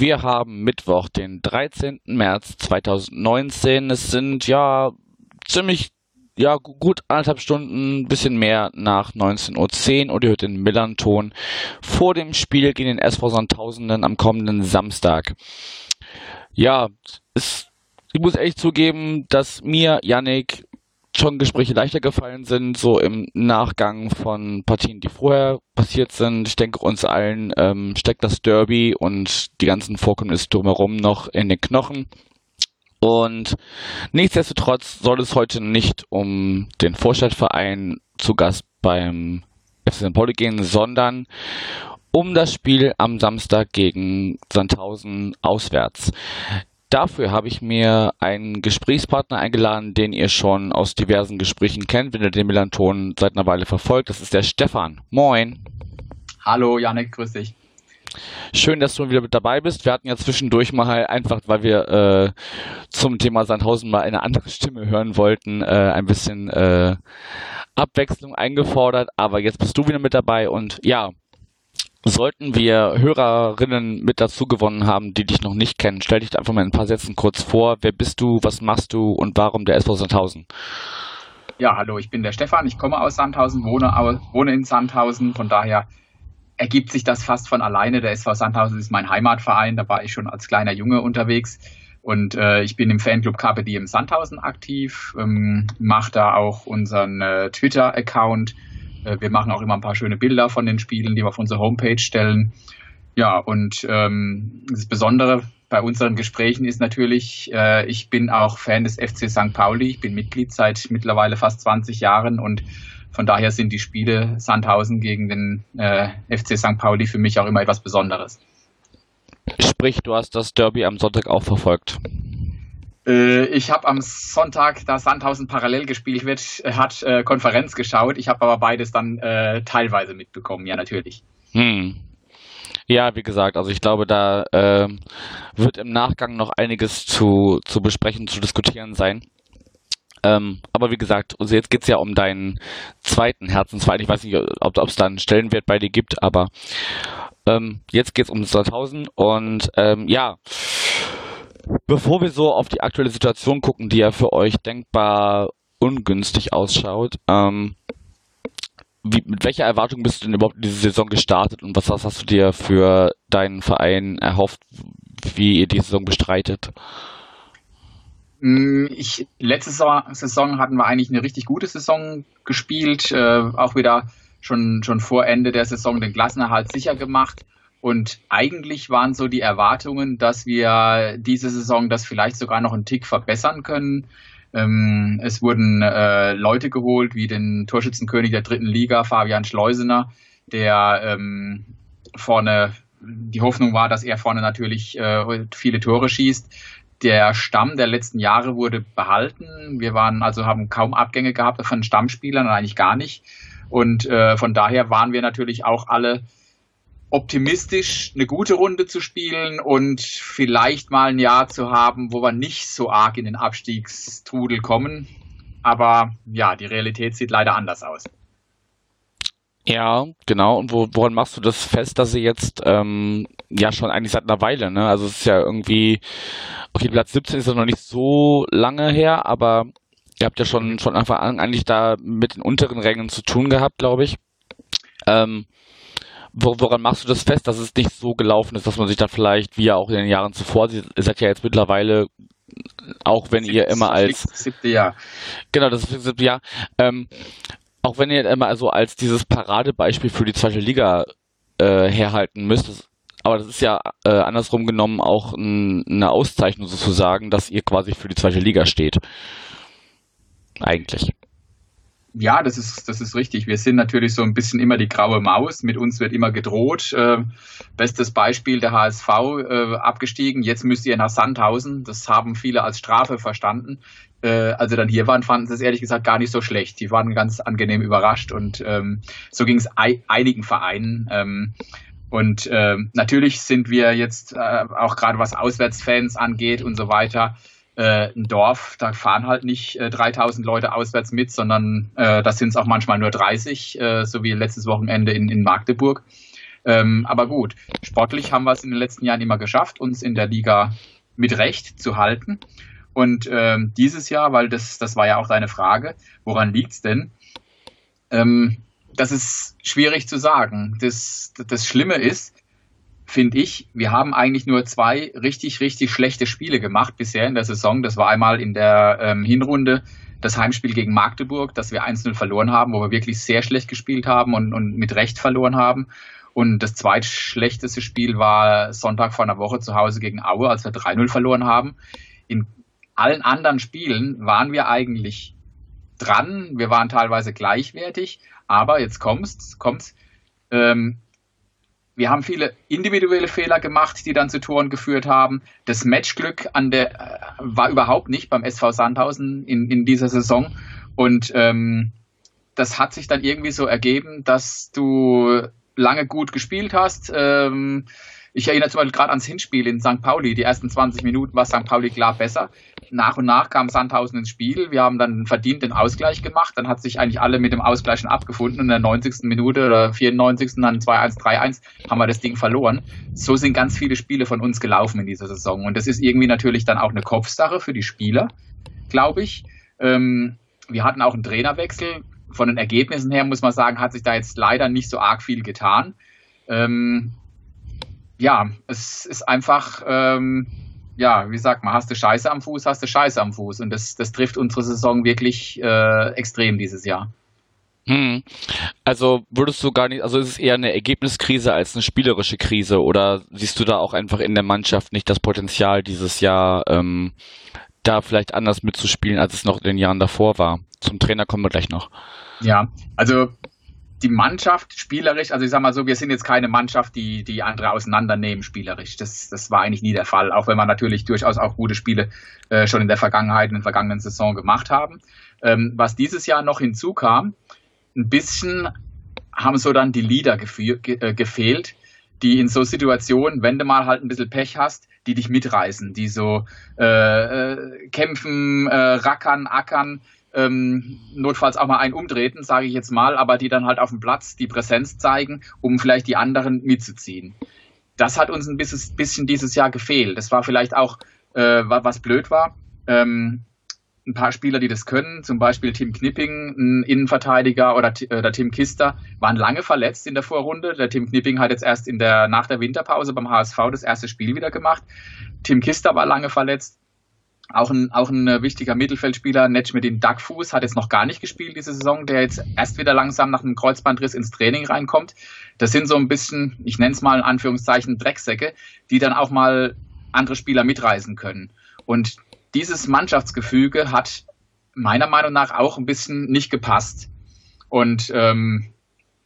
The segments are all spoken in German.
wir haben Mittwoch, den 13. März 2019. Es sind ja ziemlich, ja, gut anderthalb Stunden, bisschen mehr nach 19.10 Uhr und ihr hört den Millern-Ton vor dem Spiel gegen den SV Sandtausenden am kommenden Samstag. Ja, es, ich muss ehrlich zugeben, dass mir, Yannick, schon Gespräche leichter gefallen sind, so im Nachgang von Partien, die vorher passiert sind. Ich denke, uns allen ähm, steckt das Derby und die ganzen Vorkommnisse drumherum noch in den Knochen. Und nichtsdestotrotz soll es heute nicht um den Vorstadtverein zu Gast beim FC St. Pauli gehen, sondern um das Spiel am Samstag gegen Sandhausen auswärts. Dafür habe ich mir einen Gesprächspartner eingeladen, den ihr schon aus diversen Gesprächen kennt, wenn ihr den Melanton seit einer Weile verfolgt. Das ist der Stefan. Moin. Hallo Janik, grüß dich. Schön, dass du wieder mit dabei bist. Wir hatten ja zwischendurch mal einfach, weil wir äh, zum Thema Sandhausen mal eine andere Stimme hören wollten, äh, ein bisschen äh, Abwechslung eingefordert. Aber jetzt bist du wieder mit dabei und ja, Sollten wir Hörerinnen mit dazu gewonnen haben, die dich noch nicht kennen, stell dich einfach mal in ein paar Sätzen kurz vor. Wer bist du, was machst du und warum der SV Sandhausen? Ja, hallo, ich bin der Stefan, ich komme aus Sandhausen, wohne, wohne in Sandhausen, von daher ergibt sich das fast von alleine. Der SV Sandhausen ist mein Heimatverein, da war ich schon als kleiner Junge unterwegs. Und äh, ich bin im Fanclub Carpe Diem Sandhausen aktiv, ähm, mache da auch unseren äh, Twitter-Account wir machen auch immer ein paar schöne Bilder von den Spielen, die wir auf unsere Homepage stellen. Ja, und ähm, das Besondere bei unseren Gesprächen ist natürlich, äh, ich bin auch Fan des FC St. Pauli. Ich bin Mitglied seit mittlerweile fast 20 Jahren und von daher sind die Spiele Sandhausen gegen den äh, FC St. Pauli für mich auch immer etwas Besonderes. Sprich, du hast das Derby am Sonntag auch verfolgt. Äh, ich habe am Sonntag, da Sandhausen parallel gespielt wird, äh, hat äh, Konferenz geschaut. Ich habe aber beides dann äh, teilweise mitbekommen, ja natürlich. Hm. Ja, wie gesagt, also ich glaube, da äh, wird im Nachgang noch einiges zu, zu besprechen, zu diskutieren sein. Ähm, aber wie gesagt, also jetzt geht es ja um deinen zweiten Herzensverein. Ich weiß nicht, ob es da einen Stellenwert bei dir gibt, aber ähm, jetzt geht es um Sandhausen und ähm, ja, Bevor wir so auf die aktuelle Situation gucken, die ja für euch denkbar ungünstig ausschaut, ähm, wie, mit welcher Erwartung bist du denn überhaupt in diese Saison gestartet und was hast du dir für deinen Verein erhofft, wie ihr die Saison bestreitet? Mm, ich, letzte Saison hatten wir eigentlich eine richtig gute Saison gespielt, äh, auch wieder schon, schon vor Ende der Saison den Klassenerhalt sicher gemacht. Und eigentlich waren so die Erwartungen, dass wir diese Saison das vielleicht sogar noch einen Tick verbessern können. Ähm, es wurden äh, Leute geholt, wie den Torschützenkönig der dritten Liga, Fabian Schleusener, der ähm, vorne, die Hoffnung war, dass er vorne natürlich äh, viele Tore schießt. Der Stamm der letzten Jahre wurde behalten. Wir waren also haben kaum Abgänge gehabt von Stammspielern, eigentlich gar nicht. Und äh, von daher waren wir natürlich auch alle optimistisch eine gute Runde zu spielen und vielleicht mal ein Jahr zu haben, wo wir nicht so arg in den Abstiegstrudel kommen. Aber ja, die Realität sieht leider anders aus. Ja, genau. Und wo, woran machst du das fest, dass sie jetzt ähm, ja schon eigentlich seit einer Weile, ne? Also es ist ja irgendwie, okay, Platz 17 ist ja noch nicht so lange her, aber ihr habt ja schon Anfang an eigentlich da mit den unteren Rängen zu tun gehabt, glaube ich. Ähm, woran machst du das fest, dass es nicht so gelaufen ist, dass man sich da vielleicht, wie ja auch in den Jahren zuvor, ihr seid ja jetzt mittlerweile, auch wenn ihr immer als siebte Jahr. Genau, das ist das siebte Jahr. Ähm, auch wenn ihr immer so als dieses Paradebeispiel für die zweite Liga äh, herhalten müsst, aber das ist ja äh, andersrum genommen auch ein, eine Auszeichnung sozusagen, dass ihr quasi für die zweite Liga steht. Eigentlich. Ja, das ist, das ist richtig. Wir sind natürlich so ein bisschen immer die graue Maus. Mit uns wird immer gedroht. Äh, bestes Beispiel der HSV äh, abgestiegen. Jetzt müsst ihr nach Sandhausen. Das haben viele als Strafe verstanden. Äh, als sie dann hier waren, fanden sie es ehrlich gesagt gar nicht so schlecht. Die waren ganz angenehm überrascht und ähm, so ging es einigen Vereinen. Ähm, Und natürlich sind wir jetzt äh, auch gerade was Auswärtsfans angeht und so weiter, äh, ein Dorf, da fahren halt nicht äh, 3000 Leute auswärts mit, sondern äh, das sind es auch manchmal nur 30, äh, so wie letztes Wochenende in, in Magdeburg. Ähm, aber gut, sportlich haben wir es in den letzten Jahren immer geschafft, uns in der Liga mit Recht zu halten. Und ähm, dieses Jahr, weil das, das war ja auch deine Frage, woran liegt's denn? Ähm, das ist schwierig zu sagen. Das, das Schlimme ist, finde ich, wir haben eigentlich nur zwei richtig, richtig schlechte Spiele gemacht bisher in der Saison. Das war einmal in der ähm, Hinrunde das Heimspiel gegen Magdeburg, das wir 1-0 verloren haben, wo wir wirklich sehr schlecht gespielt haben und, und mit Recht verloren haben. Und das zweitschlechteste Spiel war Sonntag vor einer Woche zu Hause gegen Aue, als wir 3-0 verloren haben. In allen anderen Spielen waren wir eigentlich dran. Wir waren teilweise gleichwertig. Aber jetzt kommt's, kommt's. Ähm, wir haben viele individuelle Fehler gemacht, die dann zu Toren geführt haben. Das Matchglück an der äh, war überhaupt nicht beim SV Sandhausen in, in dieser Saison. Und ähm, das hat sich dann irgendwie so ergeben, dass du lange gut gespielt hast. Ähm, ich erinnere zum Beispiel gerade ans Hinspiel in St. Pauli. Die ersten 20 Minuten war St. Pauli klar besser. Nach und nach kam Sandhausen ins Spiel. Wir haben dann verdient den Ausgleich gemacht. Dann hat sich eigentlich alle mit dem Ausgleich schon abgefunden. Und in der 90. Minute oder 94. dann 2-1, 3-1 haben wir das Ding verloren. So sind ganz viele Spiele von uns gelaufen in dieser Saison. Und das ist irgendwie natürlich dann auch eine Kopfsache für die Spieler, glaube ich. Ähm, wir hatten auch einen Trainerwechsel. Von den Ergebnissen her muss man sagen, hat sich da jetzt leider nicht so arg viel getan. Ähm, ja, es ist einfach, ähm, ja, wie sagt man, hast du Scheiße am Fuß, hast du Scheiße am Fuß. Und das, das trifft unsere Saison wirklich äh, extrem dieses Jahr. Hm. Also würdest du gar nicht, also ist es eher eine Ergebniskrise als eine spielerische Krise oder siehst du da auch einfach in der Mannschaft nicht das Potenzial dieses Jahr, ähm, da vielleicht anders mitzuspielen, als es noch in den Jahren davor war? Zum Trainer kommen wir gleich noch. Ja, also die Mannschaft spielerisch, also ich sag mal so, wir sind jetzt keine Mannschaft, die, die andere auseinandernehmen spielerisch. Das, das war eigentlich nie der Fall, auch wenn wir natürlich durchaus auch gute Spiele äh, schon in der Vergangenheit, in der vergangenen Saison gemacht haben. Ähm, was dieses Jahr noch hinzukam, ein bisschen haben so dann die Leader ge äh, gefehlt, die in so Situationen, wenn du mal halt ein bisschen Pech hast, die dich mitreißen, die so äh, äh, kämpfen, äh, rackern, ackern, ähm, notfalls auch mal einen umtreten, sage ich jetzt mal, aber die dann halt auf dem Platz die Präsenz zeigen, um vielleicht die anderen mitzuziehen. Das hat uns ein bisschen, dieses Jahr gefehlt. Das war vielleicht auch, äh, was blöd war. Ähm, ein paar Spieler, die das können, zum Beispiel Tim Knipping, ein Innenverteidiger oder, oder Tim Kister, waren lange verletzt in der Vorrunde. Der Tim Knipping hat jetzt erst in der, nach der Winterpause beim HSV das erste Spiel wieder gemacht. Tim Kister war lange verletzt. Auch ein, auch ein äh, wichtiger Mittelfeldspieler, den Duckfuß, hat jetzt noch gar nicht gespielt diese Saison, der jetzt erst wieder langsam nach einem Kreuzbandriss ins Training reinkommt. Das sind so ein bisschen, ich nenne es mal in Anführungszeichen, Drecksäcke, die dann auch mal andere Spieler mitreisen können. Und dieses Mannschaftsgefüge hat meiner Meinung nach auch ein bisschen nicht gepasst. Und ähm,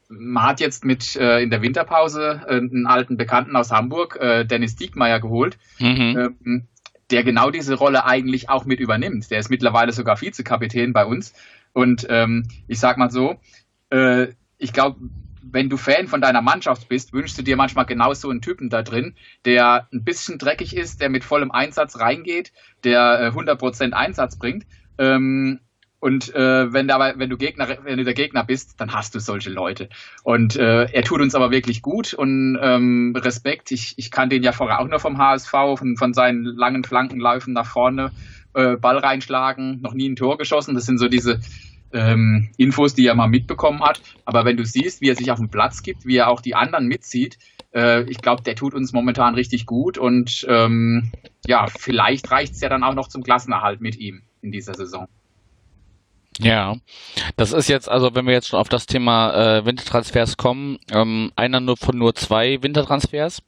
man hat jetzt mit äh, in der Winterpause äh, einen alten Bekannten aus Hamburg, äh, Dennis Diekmeyer, geholt. Mhm. Ähm, der genau diese Rolle eigentlich auch mit übernimmt. Der ist mittlerweile sogar Vizekapitän bei uns. Und ähm, ich sag mal so, äh, ich glaube, wenn du Fan von deiner Mannschaft bist, wünschst du dir manchmal genau so einen Typen da drin, der ein bisschen dreckig ist, der mit vollem Einsatz reingeht, der äh, 100% Einsatz bringt. Ähm, und äh, wenn, da, wenn, du Gegner, wenn du der Gegner bist, dann hast du solche Leute. Und äh, er tut uns aber wirklich gut und ähm, Respekt. Ich, ich kannte ihn ja vorher auch nur vom HSV, von, von seinen langen Flankenläufen nach vorne, äh, Ball reinschlagen, noch nie ein Tor geschossen. Das sind so diese ähm, Infos, die er mal mitbekommen hat. Aber wenn du siehst, wie er sich auf den Platz gibt, wie er auch die anderen mitzieht, äh, ich glaube, der tut uns momentan richtig gut. Und ähm, ja, vielleicht reicht es ja dann auch noch zum Klassenerhalt mit ihm in dieser Saison. Ja, das ist jetzt, also wenn wir jetzt schon auf das Thema äh, Wintertransfers kommen, ähm, einer nur von nur zwei Wintertransfers.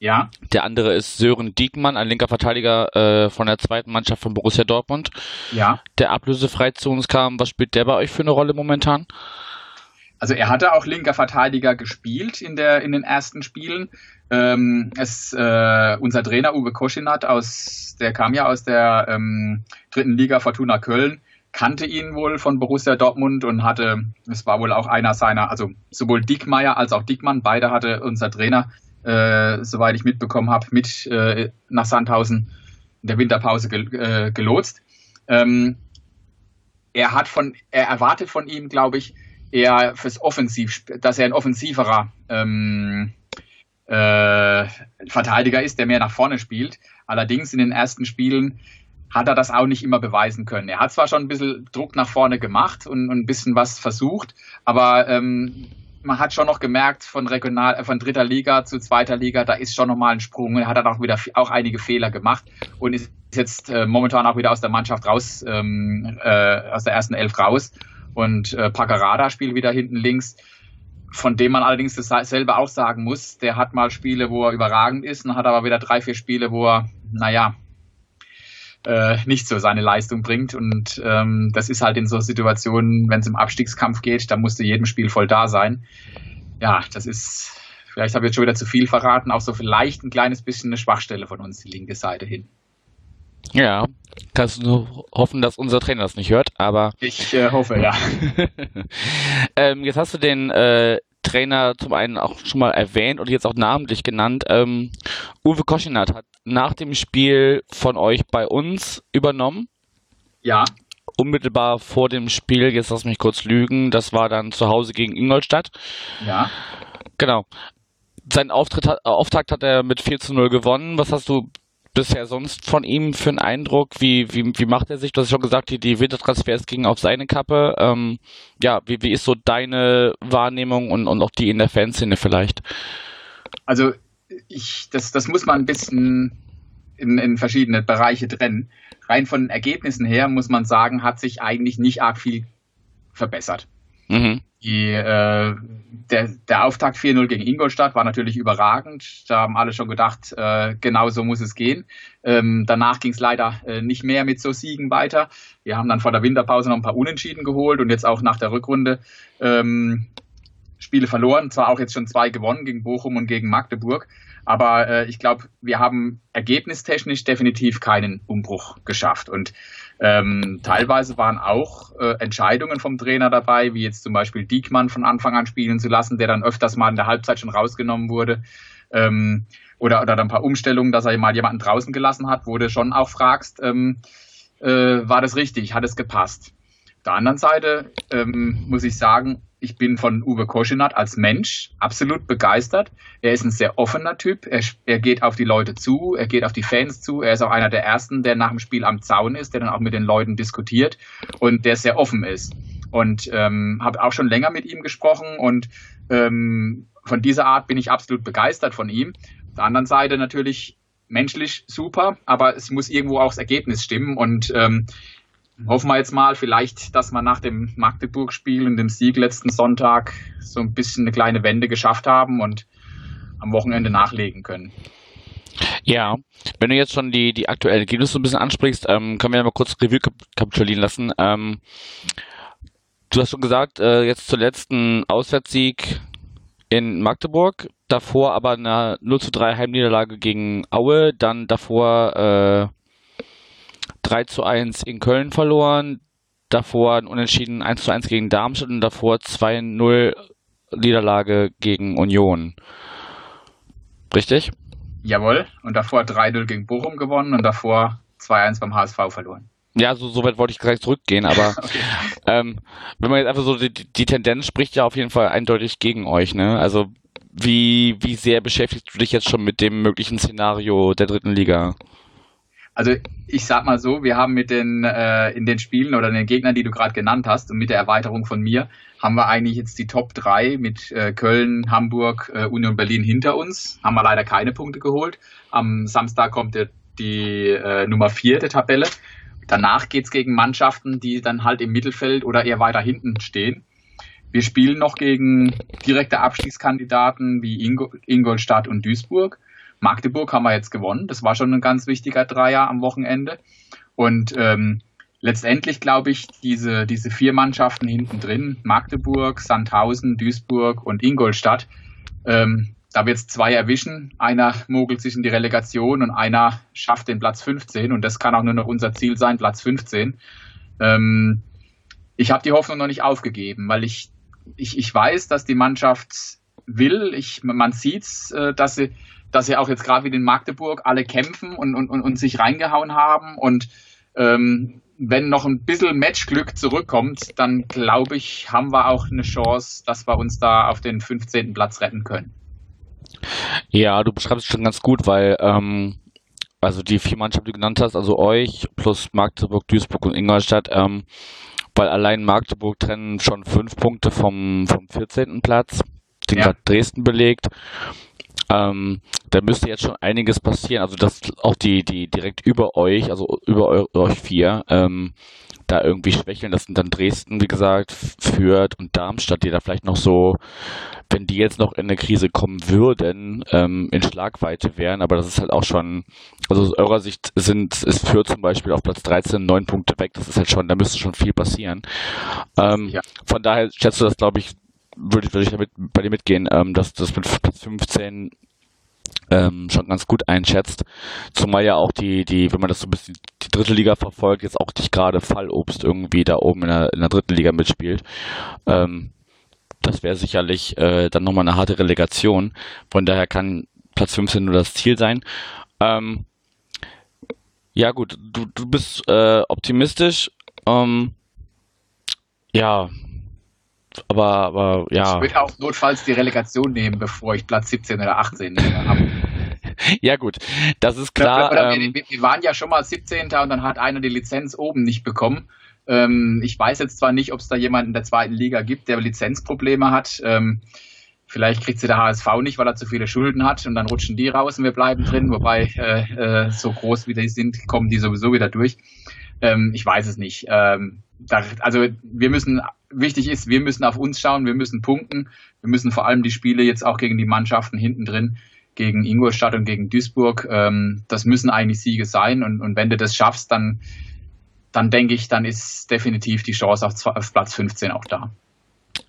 Ja. Der andere ist Sören Diekmann, ein linker Verteidiger äh, von der zweiten Mannschaft von Borussia Dortmund. Ja. Der ablösefrei zu uns kam. Was spielt der bei euch für eine Rolle momentan? Also er hatte auch linker Verteidiger gespielt in der in den ersten Spielen. Ähm, es, äh, unser Trainer Uwe Koschinat aus, der kam ja aus der ähm, dritten Liga Fortuna Köln kannte ihn wohl von Borussia Dortmund und hatte, es war wohl auch einer seiner, also sowohl Dickmeier als auch Dickmann, beide hatte unser Trainer, äh, soweit ich mitbekommen habe, mit äh, nach Sandhausen in der Winterpause gel äh, gelotst. Ähm, er hat von, er erwartet von ihm, glaube ich, eher fürs Offensiv, dass er ein offensiverer ähm, äh, Verteidiger ist, der mehr nach vorne spielt. Allerdings in den ersten Spielen hat er das auch nicht immer beweisen können. Er hat zwar schon ein bisschen Druck nach vorne gemacht und, und ein bisschen was versucht, aber ähm, man hat schon noch gemerkt, von Regional, äh, von dritter Liga zu zweiter Liga, da ist schon nochmal ein Sprung. Er hat dann auch wieder auch einige Fehler gemacht und ist jetzt äh, momentan auch wieder aus der Mannschaft raus, ähm, äh, aus der ersten Elf raus. Und äh, Paccarada spielt wieder hinten links, von dem man allerdings dasselbe auch sagen muss. Der hat mal Spiele, wo er überragend ist, und hat aber wieder drei, vier Spiele, wo er, naja, äh, nicht so seine Leistung bringt. Und ähm, das ist halt in so Situationen, wenn es im Abstiegskampf geht, da musst du jedem Spiel voll da sein. Ja, das ist, vielleicht habe ich jetzt schon wieder zu viel verraten, auch so vielleicht ein kleines bisschen eine Schwachstelle von uns, die linke Seite hin. Ja, kannst du nur hoffen, dass unser Trainer das nicht hört, aber. Ich äh, hoffe, ja. ähm, jetzt hast du den äh, Trainer zum einen auch schon mal erwähnt und jetzt auch namentlich genannt. Ähm, Uwe Koschinat hat nach dem Spiel von euch bei uns übernommen. Ja. Unmittelbar vor dem Spiel, jetzt lass mich kurz lügen, das war dann zu Hause gegen Ingolstadt. Ja. Genau. Sein Auftritt hat, Auftakt hat er mit 4 zu 0 gewonnen. Was hast du bisher sonst von ihm für einen Eindruck? Wie, wie, wie macht er sich? Du hast schon gesagt, die, die Wintertransfers gingen auf seine Kappe. Ähm, ja, wie, wie ist so deine Wahrnehmung und, und auch die in der Fanszene vielleicht? Also ich, das, das muss man ein bisschen in, in verschiedene Bereiche trennen. Rein von den Ergebnissen her muss man sagen, hat sich eigentlich nicht arg viel verbessert. Mhm. Die, äh, der, der Auftakt 4-0 gegen Ingolstadt war natürlich überragend. Da haben alle schon gedacht, äh, genau so muss es gehen. Ähm, danach ging es leider äh, nicht mehr mit so Siegen weiter. Wir haben dann vor der Winterpause noch ein paar Unentschieden geholt und jetzt auch nach der Rückrunde ähm, Spiele verloren. Zwar auch jetzt schon zwei gewonnen gegen Bochum und gegen Magdeburg. Aber äh, ich glaube, wir haben ergebnistechnisch definitiv keinen Umbruch geschafft. Und ähm, teilweise waren auch äh, Entscheidungen vom Trainer dabei, wie jetzt zum Beispiel Diekmann von Anfang an spielen zu lassen, der dann öfters mal in der Halbzeit schon rausgenommen wurde. Ähm, oder, oder dann ein paar Umstellungen, dass er mal jemanden draußen gelassen hat, wo du schon auch fragst, ähm, äh, war das richtig, hat es gepasst? Auf der anderen Seite ähm, muss ich sagen, ich bin von Uwe Koschinat als Mensch absolut begeistert. Er ist ein sehr offener Typ. Er, er, geht auf die Leute zu, er geht auf die Fans zu. Er ist auch einer der ersten, der nach dem Spiel am Zaun ist, der dann auch mit den Leuten diskutiert und der sehr offen ist. Und ähm, habe auch schon länger mit ihm gesprochen und ähm, von dieser Art bin ich absolut begeistert von ihm. Auf der anderen Seite natürlich menschlich super, aber es muss irgendwo auch das Ergebnis stimmen und ähm, hoffen wir jetzt mal vielleicht, dass wir nach dem Magdeburg-Spiel und dem Sieg letzten Sonntag so ein bisschen eine kleine Wende geschafft haben und am Wochenende nachlegen können. Ja, wenn du jetzt schon die, die aktuellen Ergebnisse so ein bisschen ansprichst, ähm, können wir ja mal kurz Revue kapitulieren lassen. Ähm, du hast schon gesagt, äh, jetzt zur letzten Auswärtssieg in Magdeburg, davor aber eine 0 zu 3 Heimniederlage gegen Aue, dann davor äh, 3 zu 1 in Köln verloren, davor ein Unentschieden 1 zu 1 gegen Darmstadt und davor 2-0 Niederlage gegen Union. Richtig? Jawohl. Und davor 3-0 gegen Bochum gewonnen und davor 2-1 beim HSV verloren. Ja, so, so weit wollte ich gleich zurückgehen, aber okay. ähm, wenn man jetzt einfach so die, die Tendenz spricht ja auf jeden Fall eindeutig gegen euch, ne? Also wie, wie sehr beschäftigst du dich jetzt schon mit dem möglichen Szenario der dritten Liga? Also ich sag mal so, wir haben mit den äh, in den Spielen oder den Gegnern, die du gerade genannt hast und mit der Erweiterung von mir, haben wir eigentlich jetzt die Top 3 mit äh, Köln, Hamburg, äh, Union Berlin hinter uns. Haben wir leider keine Punkte geholt. Am Samstag kommt der, die äh, Nummer 4 der Tabelle. Danach geht's gegen Mannschaften, die dann halt im Mittelfeld oder eher weiter hinten stehen. Wir spielen noch gegen direkte Abstiegskandidaten wie Ingolstadt und Duisburg. Magdeburg haben wir jetzt gewonnen. Das war schon ein ganz wichtiger Dreier am Wochenende. Und ähm, letztendlich glaube ich, diese, diese vier Mannschaften hinten drin, Magdeburg, Sandhausen, Duisburg und Ingolstadt, ähm, da wird es zwei erwischen. Einer mogelt sich in die Relegation und einer schafft den Platz 15. Und das kann auch nur noch unser Ziel sein, Platz 15. Ähm, ich habe die Hoffnung noch nicht aufgegeben, weil ich, ich, ich weiß, dass die Mannschaft will. Ich, man sieht äh, dass sie, dass sie auch jetzt gerade wie in Magdeburg alle kämpfen und, und, und, und sich reingehauen haben. Und ähm, wenn noch ein bisschen Matchglück zurückkommt, dann glaube ich, haben wir auch eine Chance, dass wir uns da auf den 15. Platz retten können. Ja, du beschreibst es schon ganz gut, weil ähm, also die vier Mannschaften, die du genannt hast, also euch plus Magdeburg, Duisburg und Ingolstadt, ähm, weil allein Magdeburg trennen schon fünf Punkte vom, vom 14. Platz, den ja. Dresden belegt. Ähm, da müsste jetzt schon einiges passieren. Also dass auch die, die direkt über euch, also über euch vier, ähm, da irgendwie schwächeln. Das sind dann Dresden, wie gesagt, Fürth und Darmstadt, die da vielleicht noch so, wenn die jetzt noch in eine Krise kommen würden, ähm, in Schlagweite wären. Aber das ist halt auch schon, also aus eurer Sicht sind, ist Fürth zum Beispiel auf Platz 13 neun Punkte weg. Das ist halt schon, da müsste schon viel passieren. Ähm, ja. Von daher schätzt du das, glaube ich, würde, würde ich damit bei dir mitgehen, ähm, dass das mit 15 ähm, schon ganz gut einschätzt. Zumal ja auch die, die, wenn man das so ein bisschen die dritte Liga verfolgt, jetzt auch nicht gerade Fallobst irgendwie da oben in der, in der dritten Liga mitspielt. Ähm, das wäre sicherlich äh, dann nochmal eine harte Relegation. Von daher kann Platz 15 nur das Ziel sein. Ähm, ja gut, du, du bist äh, optimistisch. Ähm, ja, aber, aber ja. Ich würde auch notfalls die Relegation nehmen, bevor ich Platz 17 oder 18 habe. ja gut, das ist klar. Oder, ähm, wir, wir, waren ja schon mal 17. und dann hat einer die Lizenz oben nicht bekommen. Ähm, ich weiß jetzt zwar nicht, ob es da jemanden in der zweiten Liga gibt, der Lizenzprobleme hat. Ähm, vielleicht kriegt sie der HSV nicht, weil er zu viele Schulden hat und dann rutschen die raus und wir bleiben drin. Wobei äh, äh, so groß wie die sind, kommen die sowieso wieder durch. Ähm, ich weiß es nicht. Ähm, also wir müssen, wichtig ist, wir müssen auf uns schauen, wir müssen punkten, wir müssen vor allem die Spiele jetzt auch gegen die Mannschaften hinten drin, gegen Ingolstadt und gegen Duisburg, ähm, das müssen eigentlich Siege sein und, und wenn du das schaffst, dann, dann denke ich, dann ist definitiv die Chance auf, auf Platz 15 auch da.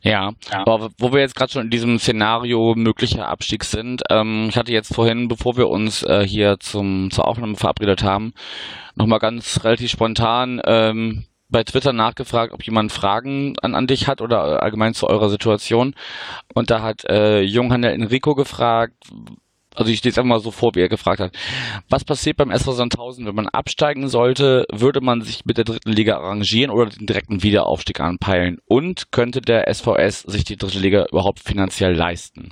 Ja, ja. aber wo wir jetzt gerade schon in diesem Szenario möglicher Abstieg sind, ähm, ich hatte jetzt vorhin, bevor wir uns äh, hier zum, zur Aufnahme verabredet haben, nochmal ganz relativ spontan ähm, bei Twitter nachgefragt, ob jemand Fragen an, an dich hat oder allgemein zu eurer Situation. Und da hat äh, Junghandel Enrico gefragt, also ich lese einfach mal so vor, wie er gefragt hat. Was passiert beim SV Sandhausen, wenn man absteigen sollte? Würde man sich mit der dritten Liga arrangieren oder den direkten Wiederaufstieg anpeilen? Und könnte der SVS sich die dritte Liga überhaupt finanziell leisten?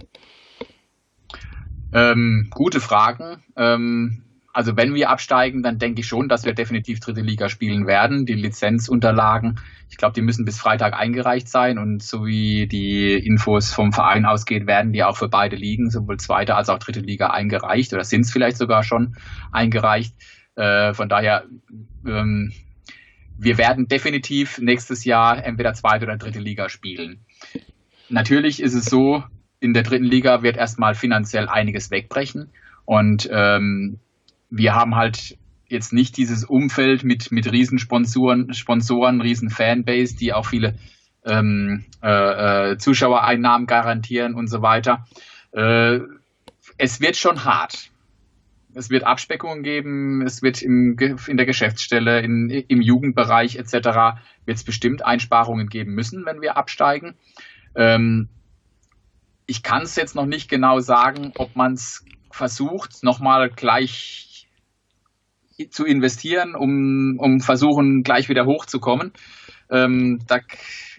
Ähm, gute Fragen. Ähm, also wenn wir absteigen, dann denke ich schon, dass wir definitiv dritte Liga spielen werden. Die Lizenzunterlagen, ich glaube, die müssen bis Freitag eingereicht sein und so wie die Infos vom Verein ausgeht, werden die auch für beide Ligen, sowohl zweite als auch dritte Liga eingereicht oder sind es vielleicht sogar schon eingereicht. Äh, von daher, ähm, wir werden definitiv nächstes Jahr entweder zweite oder dritte Liga spielen. Natürlich ist es so, in der dritten Liga wird erstmal finanziell einiges wegbrechen. Und ähm, wir haben halt jetzt nicht dieses Umfeld mit, mit Riesensponsoren, Sponsoren, riesen Fanbase, die auch viele ähm, äh, äh, Zuschauereinnahmen garantieren und so weiter. Äh, es wird schon hart. Es wird Abspeckungen geben, es wird im, in der Geschäftsstelle, in, im Jugendbereich etc. wird es bestimmt Einsparungen geben müssen, wenn wir absteigen. Ähm, ich kann es jetzt noch nicht genau sagen, ob man es versucht, nochmal gleich zu investieren, um, um versuchen, gleich wieder hochzukommen. Ähm, da,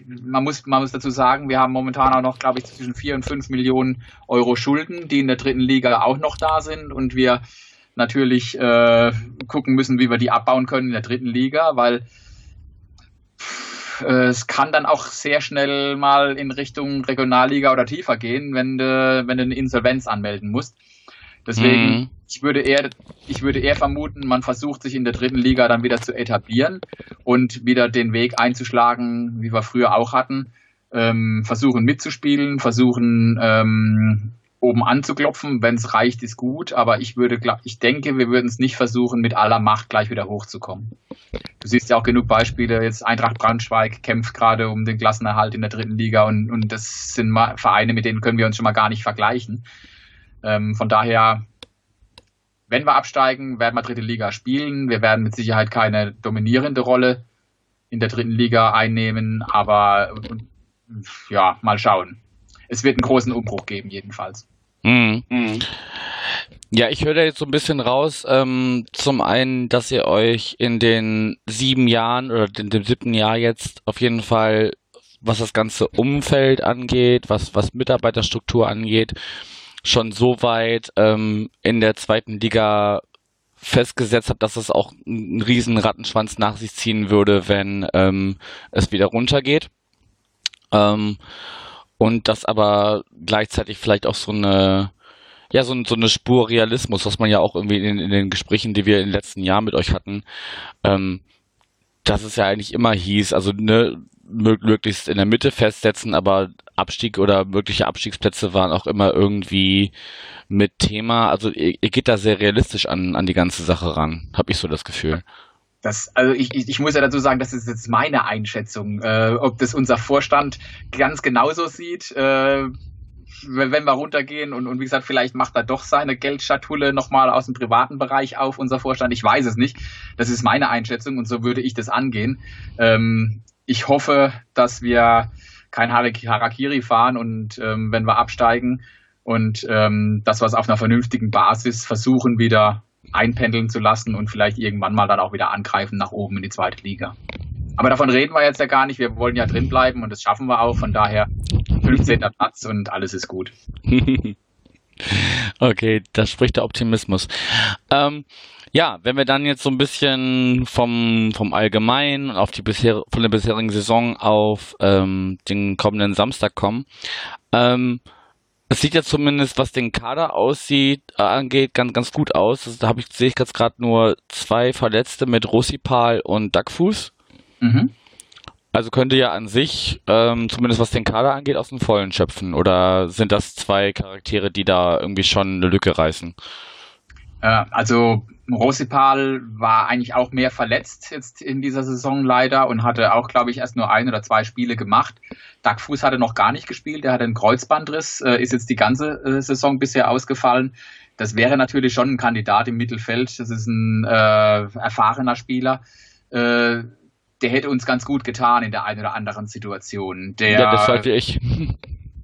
man, muss, man muss dazu sagen, wir haben momentan auch noch, glaube ich, zwischen 4 und 5 Millionen Euro Schulden, die in der dritten Liga auch noch da sind und wir natürlich äh, gucken müssen, wie wir die abbauen können in der dritten Liga, weil äh, es kann dann auch sehr schnell mal in Richtung Regionalliga oder tiefer gehen, wenn du, wenn du eine Insolvenz anmelden musst. Deswegen, mhm. ich würde eher, ich würde eher vermuten, man versucht sich in der dritten Liga dann wieder zu etablieren und wieder den Weg einzuschlagen, wie wir früher auch hatten. Ähm, versuchen mitzuspielen, versuchen ähm, oben anzuklopfen. Wenn es reicht, ist gut. Aber ich würde, ich denke, wir würden es nicht versuchen, mit aller Macht gleich wieder hochzukommen. Du siehst ja auch genug Beispiele. Jetzt Eintracht Braunschweig kämpft gerade um den Klassenerhalt in der dritten Liga und, und das sind Vereine, mit denen können wir uns schon mal gar nicht vergleichen. Ähm, von daher, wenn wir absteigen, werden wir dritte Liga spielen. Wir werden mit Sicherheit keine dominierende Rolle in der dritten Liga einnehmen. Aber ja, mal schauen. Es wird einen großen Umbruch geben, jedenfalls. Mhm. Mhm. Ja, ich höre da jetzt so ein bisschen raus. Ähm, zum einen, dass ihr euch in den sieben Jahren oder in dem siebten Jahr jetzt auf jeden Fall, was das ganze Umfeld angeht, was, was Mitarbeiterstruktur angeht, schon so weit ähm, in der zweiten Liga festgesetzt habt, dass es auch einen riesen Rattenschwanz nach sich ziehen würde, wenn ähm, es wieder runtergeht. Ähm, und das aber gleichzeitig vielleicht auch so eine ja, so, so eine Spur Realismus, was man ja auch irgendwie in, in, den Gesprächen, die wir in den letzten Jahren mit euch hatten, ähm, dass es ja eigentlich immer hieß, also ne, möglichst in der Mitte festsetzen, aber Abstieg oder mögliche Abstiegsplätze waren auch immer irgendwie mit Thema. Also ihr, ihr geht da sehr realistisch an, an die ganze Sache ran, habe ich so das Gefühl. Das, also ich, ich muss ja dazu sagen, das ist jetzt meine Einschätzung. Äh, ob das unser Vorstand ganz genauso sieht, äh, wenn wir runtergehen und, und wie gesagt, vielleicht macht er doch seine Geldschatulle nochmal aus dem privaten Bereich auf, unser Vorstand. Ich weiß es nicht. Das ist meine Einschätzung und so würde ich das angehen. Ähm, ich hoffe, dass wir kein Harakiri fahren und ähm, wenn wir absteigen und ähm, dass wir es auf einer vernünftigen Basis versuchen, wieder einpendeln zu lassen und vielleicht irgendwann mal dann auch wieder angreifen nach oben in die zweite Liga. Aber davon reden wir jetzt ja gar nicht. Wir wollen ja drin bleiben und das schaffen wir auch. Von daher 15. Platz und alles ist gut. okay, das spricht der Optimismus. Ähm, ja, wenn wir dann jetzt so ein bisschen vom, vom Allgemeinen auf die bisher, von der bisherigen Saison auf ähm, den kommenden Samstag kommen, ähm, es sieht ja zumindest, was den Kader aussieht, äh, angeht, ganz, ganz gut aus. Also, da habe ich, sehe ich jetzt gerade nur zwei Verletzte mit Rossipal und Duckfuß. Mhm. Also könnte ja an sich, ähm, zumindest was den Kader angeht, aus dem Vollen schöpfen. Oder sind das zwei Charaktere, die da irgendwie schon eine Lücke reißen? Äh, also Rosipal war eigentlich auch mehr verletzt jetzt in dieser Saison leider und hatte auch, glaube ich, erst nur ein oder zwei Spiele gemacht. Duckfuß hatte noch gar nicht gespielt, er hatte einen Kreuzbandriss, äh, ist jetzt die ganze äh, Saison bisher ausgefallen. Das wäre natürlich schon ein Kandidat im Mittelfeld. Das ist ein äh, erfahrener Spieler. Äh, der hätte uns ganz gut getan in der einen oder anderen Situation. Der, ja, das sollte ich.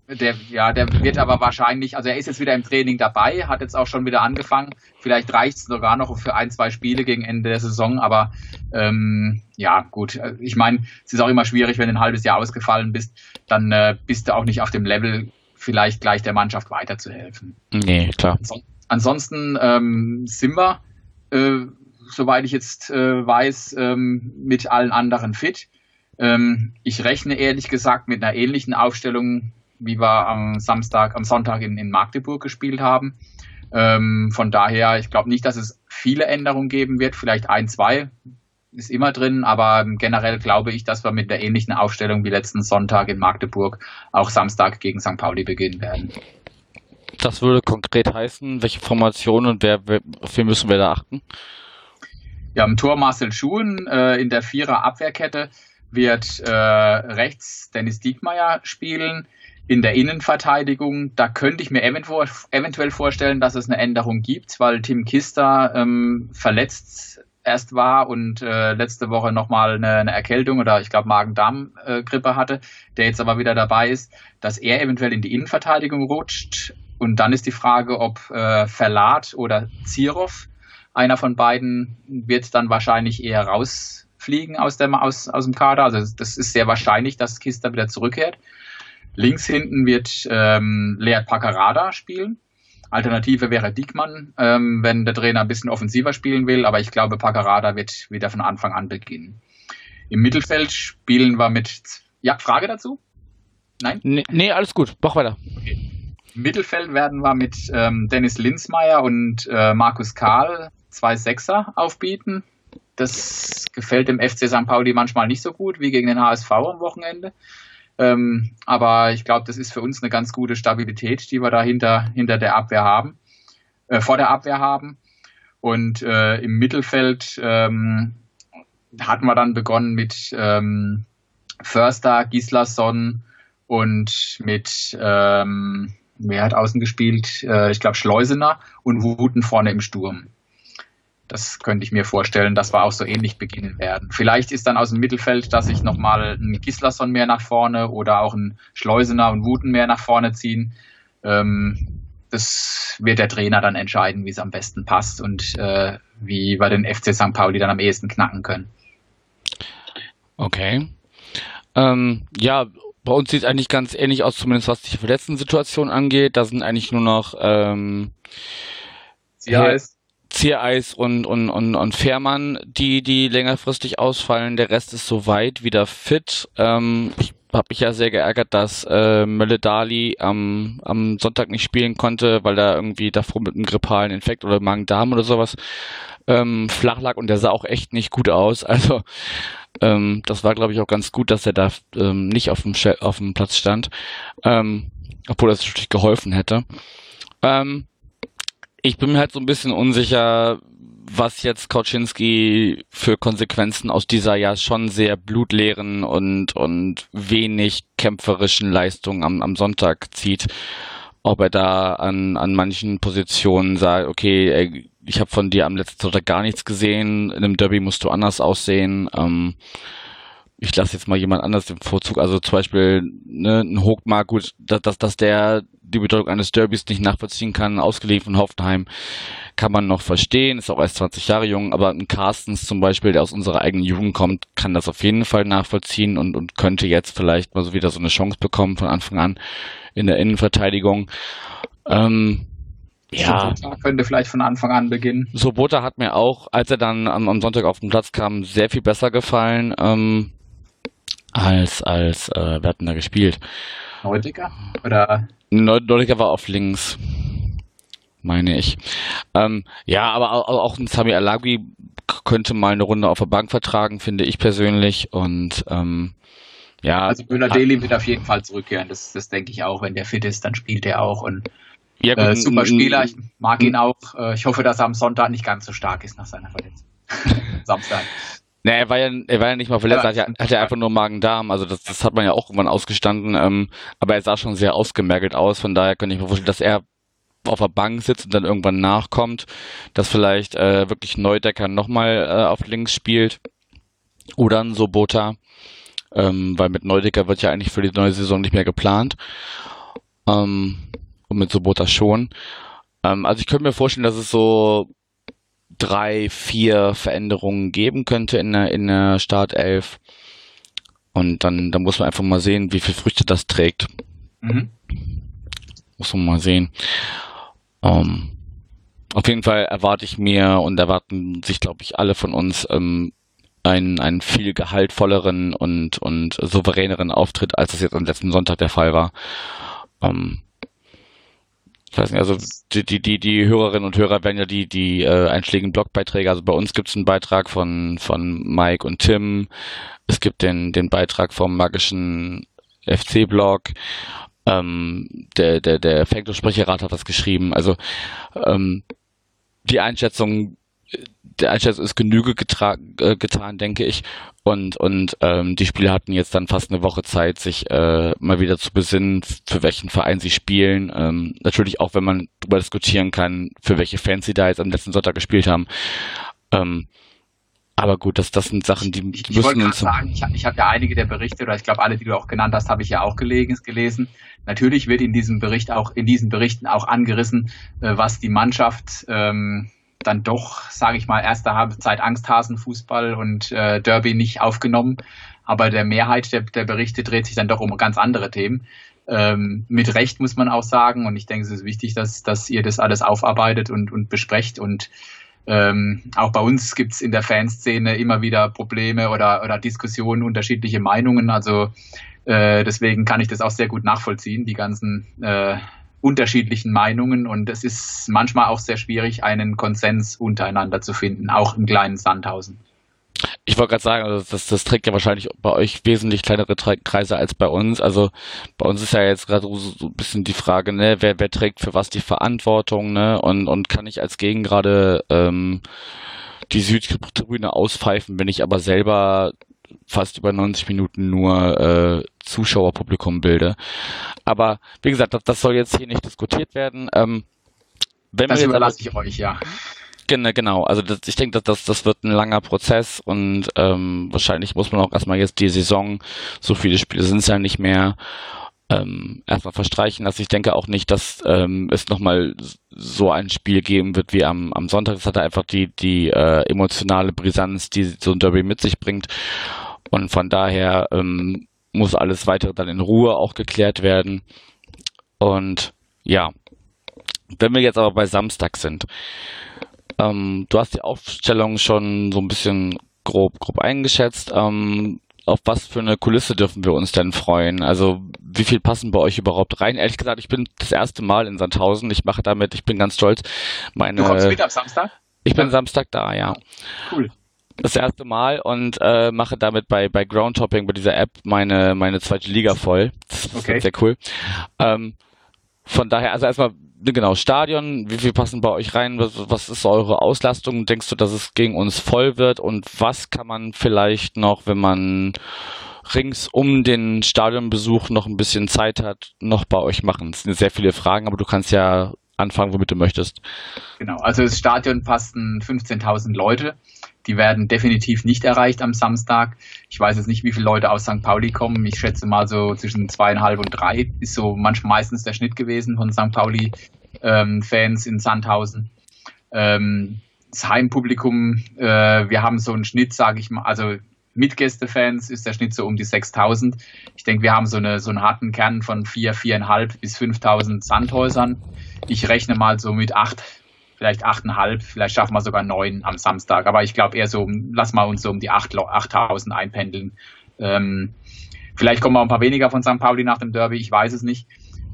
Der, ja, der wird aber wahrscheinlich, also er ist jetzt wieder im Training dabei, hat jetzt auch schon wieder angefangen. Vielleicht reicht es sogar noch für ein, zwei Spiele gegen Ende der Saison, aber ähm, ja, gut. Ich meine, es ist auch immer schwierig, wenn du ein halbes Jahr ausgefallen bist, dann äh, bist du auch nicht auf dem Level, vielleicht gleich der Mannschaft weiterzuhelfen. Nee, klar. Ansonsten ähm, sind wir, äh, soweit ich jetzt äh, weiß, ähm, mit allen anderen fit. Ähm, ich rechne ehrlich gesagt mit einer ähnlichen Aufstellung wie wir am Samstag, am Sonntag in, in Magdeburg gespielt haben. Ähm, von daher, ich glaube nicht, dass es viele Änderungen geben wird, vielleicht ein, zwei ist immer drin, aber generell glaube ich, dass wir mit der ähnlichen Aufstellung wie letzten Sonntag in Magdeburg auch Samstag gegen St. Pauli beginnen werden. Das würde konkret heißen, welche Formation und wer, wer, auf wen müssen wir da achten? Ja, im Tor Marcel Schuhen, äh, in der Vierer Abwehrkette wird äh, rechts Dennis Diekmeyer spielen, in der Innenverteidigung, da könnte ich mir eventuell vorstellen, dass es eine Änderung gibt, weil Tim Kister ähm, verletzt erst war und äh, letzte Woche nochmal eine, eine Erkältung oder ich glaube Magen-Darm-Grippe hatte, der jetzt aber wieder dabei ist, dass er eventuell in die Innenverteidigung rutscht. Und dann ist die Frage, ob äh, Verlat oder Zirov, einer von beiden, wird dann wahrscheinlich eher rausfliegen aus dem, aus, aus dem Kader. Also das ist sehr wahrscheinlich, dass Kister wieder zurückkehrt. Links hinten wird ähm, Lead Paccarada spielen. Alternative wäre Diekmann, ähm, wenn der Trainer ein bisschen offensiver spielen will, aber ich glaube, Paccarada wird wieder von Anfang an beginnen. Im Mittelfeld spielen wir mit. Ja, Frage dazu? Nein? Nee, nee alles gut. Mach weiter. Okay. Im Mittelfeld werden wir mit ähm, Dennis Linsmeier und äh, Markus Karl zwei Sechser aufbieten. Das gefällt dem FC St. Pauli manchmal nicht so gut wie gegen den HSV am Wochenende. Ähm, aber ich glaube, das ist für uns eine ganz gute Stabilität, die wir da hinter, hinter der Abwehr haben, äh, vor der Abwehr haben. Und äh, im Mittelfeld ähm, hatten wir dann begonnen mit ähm, Förster, Gislason und mit, ähm, wer hat außen gespielt? Äh, ich glaube Schleusener und Wuten vorne im Sturm. Das könnte ich mir vorstellen, dass wir auch so ähnlich beginnen werden. Vielleicht ist dann aus dem Mittelfeld, dass sich nochmal ein Gislason mehr nach vorne oder auch ein Schleusener und Wuten mehr nach vorne ziehen. Ähm, das wird der Trainer dann entscheiden, wie es am besten passt und äh, wie wir den FC St. Pauli dann am ehesten knacken können. Okay. Ähm, ja, bei uns sieht es eigentlich ganz ähnlich aus, zumindest was die verletzten Situation angeht. Da sind eigentlich nur noch ähm, Ziereis. Ziereis und, und, und, und Fährmann, die, die längerfristig ausfallen. Der Rest ist soweit wieder fit. Ähm, ich habe mich ja sehr geärgert, dass äh, Mölle Dali am, am Sonntag nicht spielen konnte, weil er irgendwie davor mit einem grippalen Infekt oder Magen-Darm oder sowas ähm, flach lag und der sah auch echt nicht gut aus. Also ähm, das war, glaube ich, auch ganz gut, dass er da ähm, nicht auf dem, auf dem Platz stand, ähm, obwohl das natürlich geholfen hätte. Ähm, ich bin mir halt so ein bisschen unsicher, was jetzt Kauczynski für Konsequenzen aus dieser ja schon sehr blutleeren und, und wenig kämpferischen Leistungen am, am Sonntag zieht. Ob er da an, an manchen Positionen sagt, okay, ich habe von dir am letzten Sonntag gar nichts gesehen, in einem Derby musst du anders aussehen. Ähm, ich lasse jetzt mal jemand anders den Vorzug. Also zum Beispiel ne, ein Hochmark, gut, dass, dass, dass der die Bedeutung eines Derbys nicht nachvollziehen kann, ausgelegt von Hoffenheim, kann man noch verstehen, ist auch erst 20 Jahre jung, aber ein Carstens zum Beispiel, der aus unserer eigenen Jugend kommt, kann das auf jeden Fall nachvollziehen und, und könnte jetzt vielleicht mal so wieder so eine Chance bekommen von Anfang an in der Innenverteidigung. Ähm, ja. Sobota könnte vielleicht von Anfang an beginnen. Sobota hat mir auch, als er dann am, am Sonntag auf den Platz kam, sehr viel besser gefallen ähm, als als äh, wer hat denn da gespielt? Neutiger oder Neutiger war auf links, meine ich. Ähm, ja, aber auch, auch ein Sami Alagui könnte mal eine Runde auf der Bank vertragen, finde ich persönlich und ähm, ja. Also Müller Deli wird auf jeden Fall zurückkehren. Das, das denke ich auch. Wenn der fit ist, dann spielt er auch und ja, gut, äh, super Spieler. Ich mag ihn auch. Äh, ich hoffe, dass er am Sonntag nicht ganz so stark ist nach seiner Verletzung. Samstag. Nee, er war ja, er war ja nicht mal verletzt, er hat, hat ja einfach nur Magen-Darm, also das, das hat man ja auch irgendwann ausgestanden, ähm, aber er sah schon sehr ausgemergelt aus, von daher könnte ich mir vorstellen, dass er auf der Bank sitzt und dann irgendwann nachkommt, dass vielleicht äh, wirklich Neudecker nochmal äh, auf links spielt oder ein Sobota, ähm, weil mit Neudecker wird ja eigentlich für die neue Saison nicht mehr geplant ähm, und mit Sobota schon. Ähm, also ich könnte mir vorstellen, dass es so drei, vier Veränderungen geben könnte in der, in der Startelf. Und dann, dann muss man einfach mal sehen, wie viel Früchte das trägt. Mhm. Muss man mal sehen. Ähm, auf jeden Fall erwarte ich mir und erwarten sich, glaube ich, alle von uns ähm, einen, einen viel gehaltvolleren und, und souveräneren Auftritt, als das jetzt am letzten Sonntag der Fall war. Ähm, ich weiß nicht, also die, die, die, die Hörerinnen und Hörer werden ja die, die äh, einschlägigen Blogbeiträge, also bei uns gibt es einen Beitrag von, von Mike und Tim, es gibt den, den Beitrag vom magischen FC-Blog, ähm, der, der, der Fanclub-Sprecherrat hat das geschrieben, also ähm, die Einschätzung der Einschätzung ist Genüge äh, getan, denke ich. Und, und ähm, die Spieler hatten jetzt dann fast eine Woche Zeit, sich äh, mal wieder zu besinnen, für welchen Verein sie spielen. Ähm, natürlich auch, wenn man darüber diskutieren kann, für welche Fans sie da jetzt am letzten Sonntag gespielt haben. Ähm, aber gut, das, das sind Sachen, die, die ich, ich müssen uns. Sagen, ich, ich habe ja einige der Berichte, oder ich glaube alle, die du auch genannt hast, habe ich ja auch gelegen, gelesen. Natürlich wird in diesem Bericht auch, in diesen Berichten auch angerissen, äh, was die Mannschaft ähm, dann doch, sage ich mal, erste Halbzeit Angsthasenfußball und äh, Derby nicht aufgenommen. Aber der Mehrheit der, der Berichte dreht sich dann doch um ganz andere Themen. Ähm, mit Recht muss man auch sagen. Und ich denke, es ist wichtig, dass, dass ihr das alles aufarbeitet und, und besprecht. Und ähm, auch bei uns gibt es in der Fanszene immer wieder Probleme oder, oder Diskussionen, unterschiedliche Meinungen. Also äh, deswegen kann ich das auch sehr gut nachvollziehen, die ganzen äh, unterschiedlichen Meinungen und es ist manchmal auch sehr schwierig, einen Konsens untereinander zu finden, auch im kleinen Sandhausen. Ich wollte gerade sagen, also das, das trägt ja wahrscheinlich bei euch wesentlich kleinere Kreise als bei uns. Also bei uns ist ja jetzt gerade so, ein bisschen die Frage, ne, wer, wer trägt für was die Verantwortung, ne? Und, und kann ich als Gegen gerade ähm, die Südtribüne auspfeifen, wenn ich aber selber fast über 90 Minuten nur äh, Zuschauerpublikum bilde. Aber wie gesagt, das, das soll jetzt hier nicht diskutiert werden. Ähm, wenn das überlasse ich euch, ja. Genau, also das, ich denke, dass das, das wird ein langer Prozess und ähm, wahrscheinlich muss man auch erstmal jetzt die Saison, so viele Spiele sind es ja nicht mehr, ähm, erstmal verstreichen lassen. Ich denke auch nicht, dass ähm, es nochmal so ein Spiel geben wird wie am, am Sonntag. Das hatte einfach die, die äh, emotionale Brisanz, die so ein Derby mit sich bringt. Und von daher ähm, muss alles weitere dann in Ruhe auch geklärt werden. Und ja, wenn wir jetzt aber bei Samstag sind, ähm, du hast die Aufstellung schon so ein bisschen grob, grob eingeschätzt. Ähm, auf was für eine Kulisse dürfen wir uns denn freuen? Also wie viel passen bei euch überhaupt rein? Ehrlich gesagt, ich bin das erste Mal in Sandhausen. Ich mache damit, ich bin ganz stolz. Meine, du kommst mit am Samstag? Ich bin Samstag da, ja. Cool. Das erste Mal und äh, mache damit bei, bei Groundtopping, bei dieser App, meine, meine zweite Liga voll. Das ist okay. sehr cool. Ähm, von daher, also erstmal, genau, Stadion, wie viel passen bei euch rein? Was, was ist eure Auslastung? Denkst du, dass es gegen uns voll wird? Und was kann man vielleicht noch, wenn man rings um den Stadionbesuch noch ein bisschen Zeit hat, noch bei euch machen? Es sind sehr viele Fragen, aber du kannst ja anfangen, womit du möchtest. Genau, also das Stadion passten 15.000 Leute. Die werden definitiv nicht erreicht am Samstag. Ich weiß jetzt nicht, wie viele Leute aus St. Pauli kommen. Ich schätze mal so zwischen zweieinhalb und drei ist so manchmal meistens der Schnitt gewesen von St. Pauli-Fans ähm, in Sandhausen. Ähm, das Heimpublikum, äh, wir haben so einen Schnitt, sage ich mal, also mit Gästefans ist der Schnitt so um die 6000. Ich denke, wir haben so, eine, so einen harten Kern von 4, 4,5 bis 5000 Sandhäusern. Ich rechne mal so mit 8, vielleicht 8,5, vielleicht schaffen wir sogar 9 am Samstag. Aber ich glaube eher so, lass mal uns so um die 8, 8000 einpendeln. Ähm, vielleicht kommen auch ein paar weniger von St. Pauli nach dem Derby, ich weiß es nicht.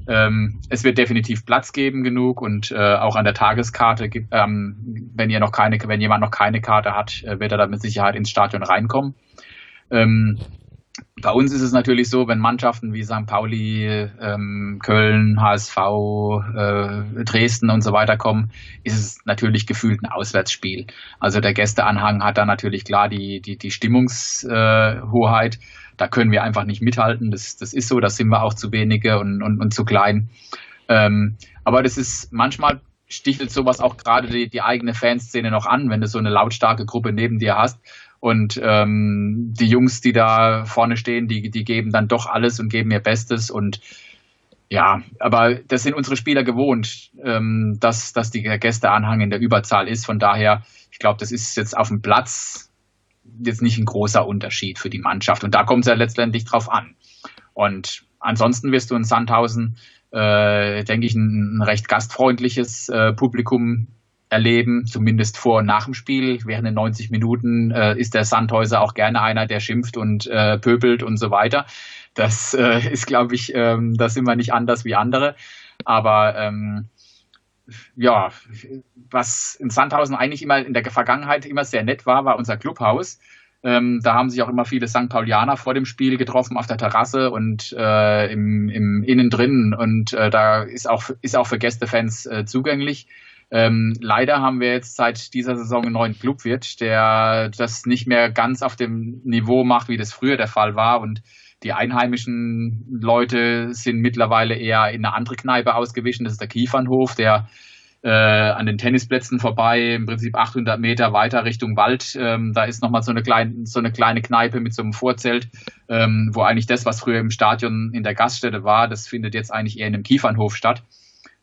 Ähm, es wird definitiv Platz geben genug und äh, auch an der Tageskarte, ähm, wenn ihr noch keine, wenn jemand noch keine Karte hat, äh, wird er da mit Sicherheit ins Stadion reinkommen. Ähm, bei uns ist es natürlich so, wenn Mannschaften wie St. Pauli, ähm, Köln, HSV, äh, Dresden und so weiter kommen, ist es natürlich gefühlt ein Auswärtsspiel. Also der Gästeanhang hat da natürlich klar die, die, die Stimmungshoheit. Da können wir einfach nicht mithalten. Das, das ist so, da sind wir auch zu wenige und, und, und zu klein. Ähm, aber das ist manchmal stichelt sowas auch gerade die, die eigene Fanszene noch an, wenn du so eine lautstarke Gruppe neben dir hast und ähm, die Jungs, die da vorne stehen, die, die geben dann doch alles und geben ihr Bestes. Und ja, aber das sind unsere Spieler gewohnt, ähm, dass, dass die Gästeanhang in der Überzahl ist. Von daher, ich glaube, das ist jetzt auf dem Platz jetzt nicht ein großer Unterschied für die Mannschaft. Und da kommt es ja letztendlich drauf an. Und ansonsten wirst du in Sandhausen, äh, denke ich, ein, ein recht gastfreundliches äh, Publikum erleben, zumindest vor und nach dem Spiel. Während den 90 Minuten äh, ist der Sandhäuser auch gerne einer, der schimpft und äh, pöbelt und so weiter. Das äh, ist, glaube ich, ähm, da sind wir nicht anders wie andere. Aber ähm, ja, was in Sandhausen eigentlich immer in der Vergangenheit immer sehr nett war, war unser Clubhaus. Ähm, da haben sich auch immer viele St. Paulianer vor dem Spiel getroffen auf der Terrasse und äh, im, im Innen drin. Und äh, da ist auch, ist auch für Gästefans äh, zugänglich. Ähm, leider haben wir jetzt seit dieser Saison einen neuen Clubwirt, der das nicht mehr ganz auf dem Niveau macht, wie das früher der Fall war. Und die einheimischen Leute sind mittlerweile eher in eine andere Kneipe ausgewichen. Das ist der Kiefernhof, der äh, an den Tennisplätzen vorbei, im Prinzip 800 Meter weiter Richtung Wald. Ähm, da ist nochmal so eine, so eine kleine Kneipe mit so einem Vorzelt, ähm, wo eigentlich das, was früher im Stadion in der Gaststätte war, das findet jetzt eigentlich eher in einem Kiefernhof statt.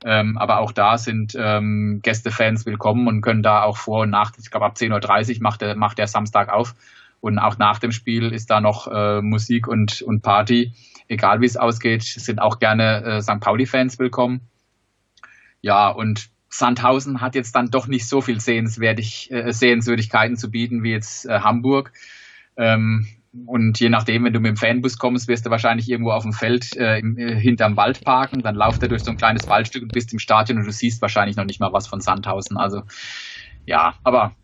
Ähm, aber auch da sind ähm, Gästefans willkommen und können da auch vor und nach, ich glaube ab 10.30 Uhr macht der, macht der Samstag auf. Und auch nach dem Spiel ist da noch äh, Musik und, und Party. Egal wie es ausgeht, sind auch gerne äh, St. Pauli-Fans willkommen. Ja, und Sandhausen hat jetzt dann doch nicht so viel Sehenswertig, äh, Sehenswürdigkeiten zu bieten wie jetzt äh, Hamburg. Ähm, und je nachdem, wenn du mit dem Fanbus kommst, wirst du wahrscheinlich irgendwo auf dem Feld äh, im, äh, hinterm Wald parken. Dann lauft er durch so ein kleines Waldstück und bist im Stadion und du siehst wahrscheinlich noch nicht mal was von Sandhausen. Also ja, aber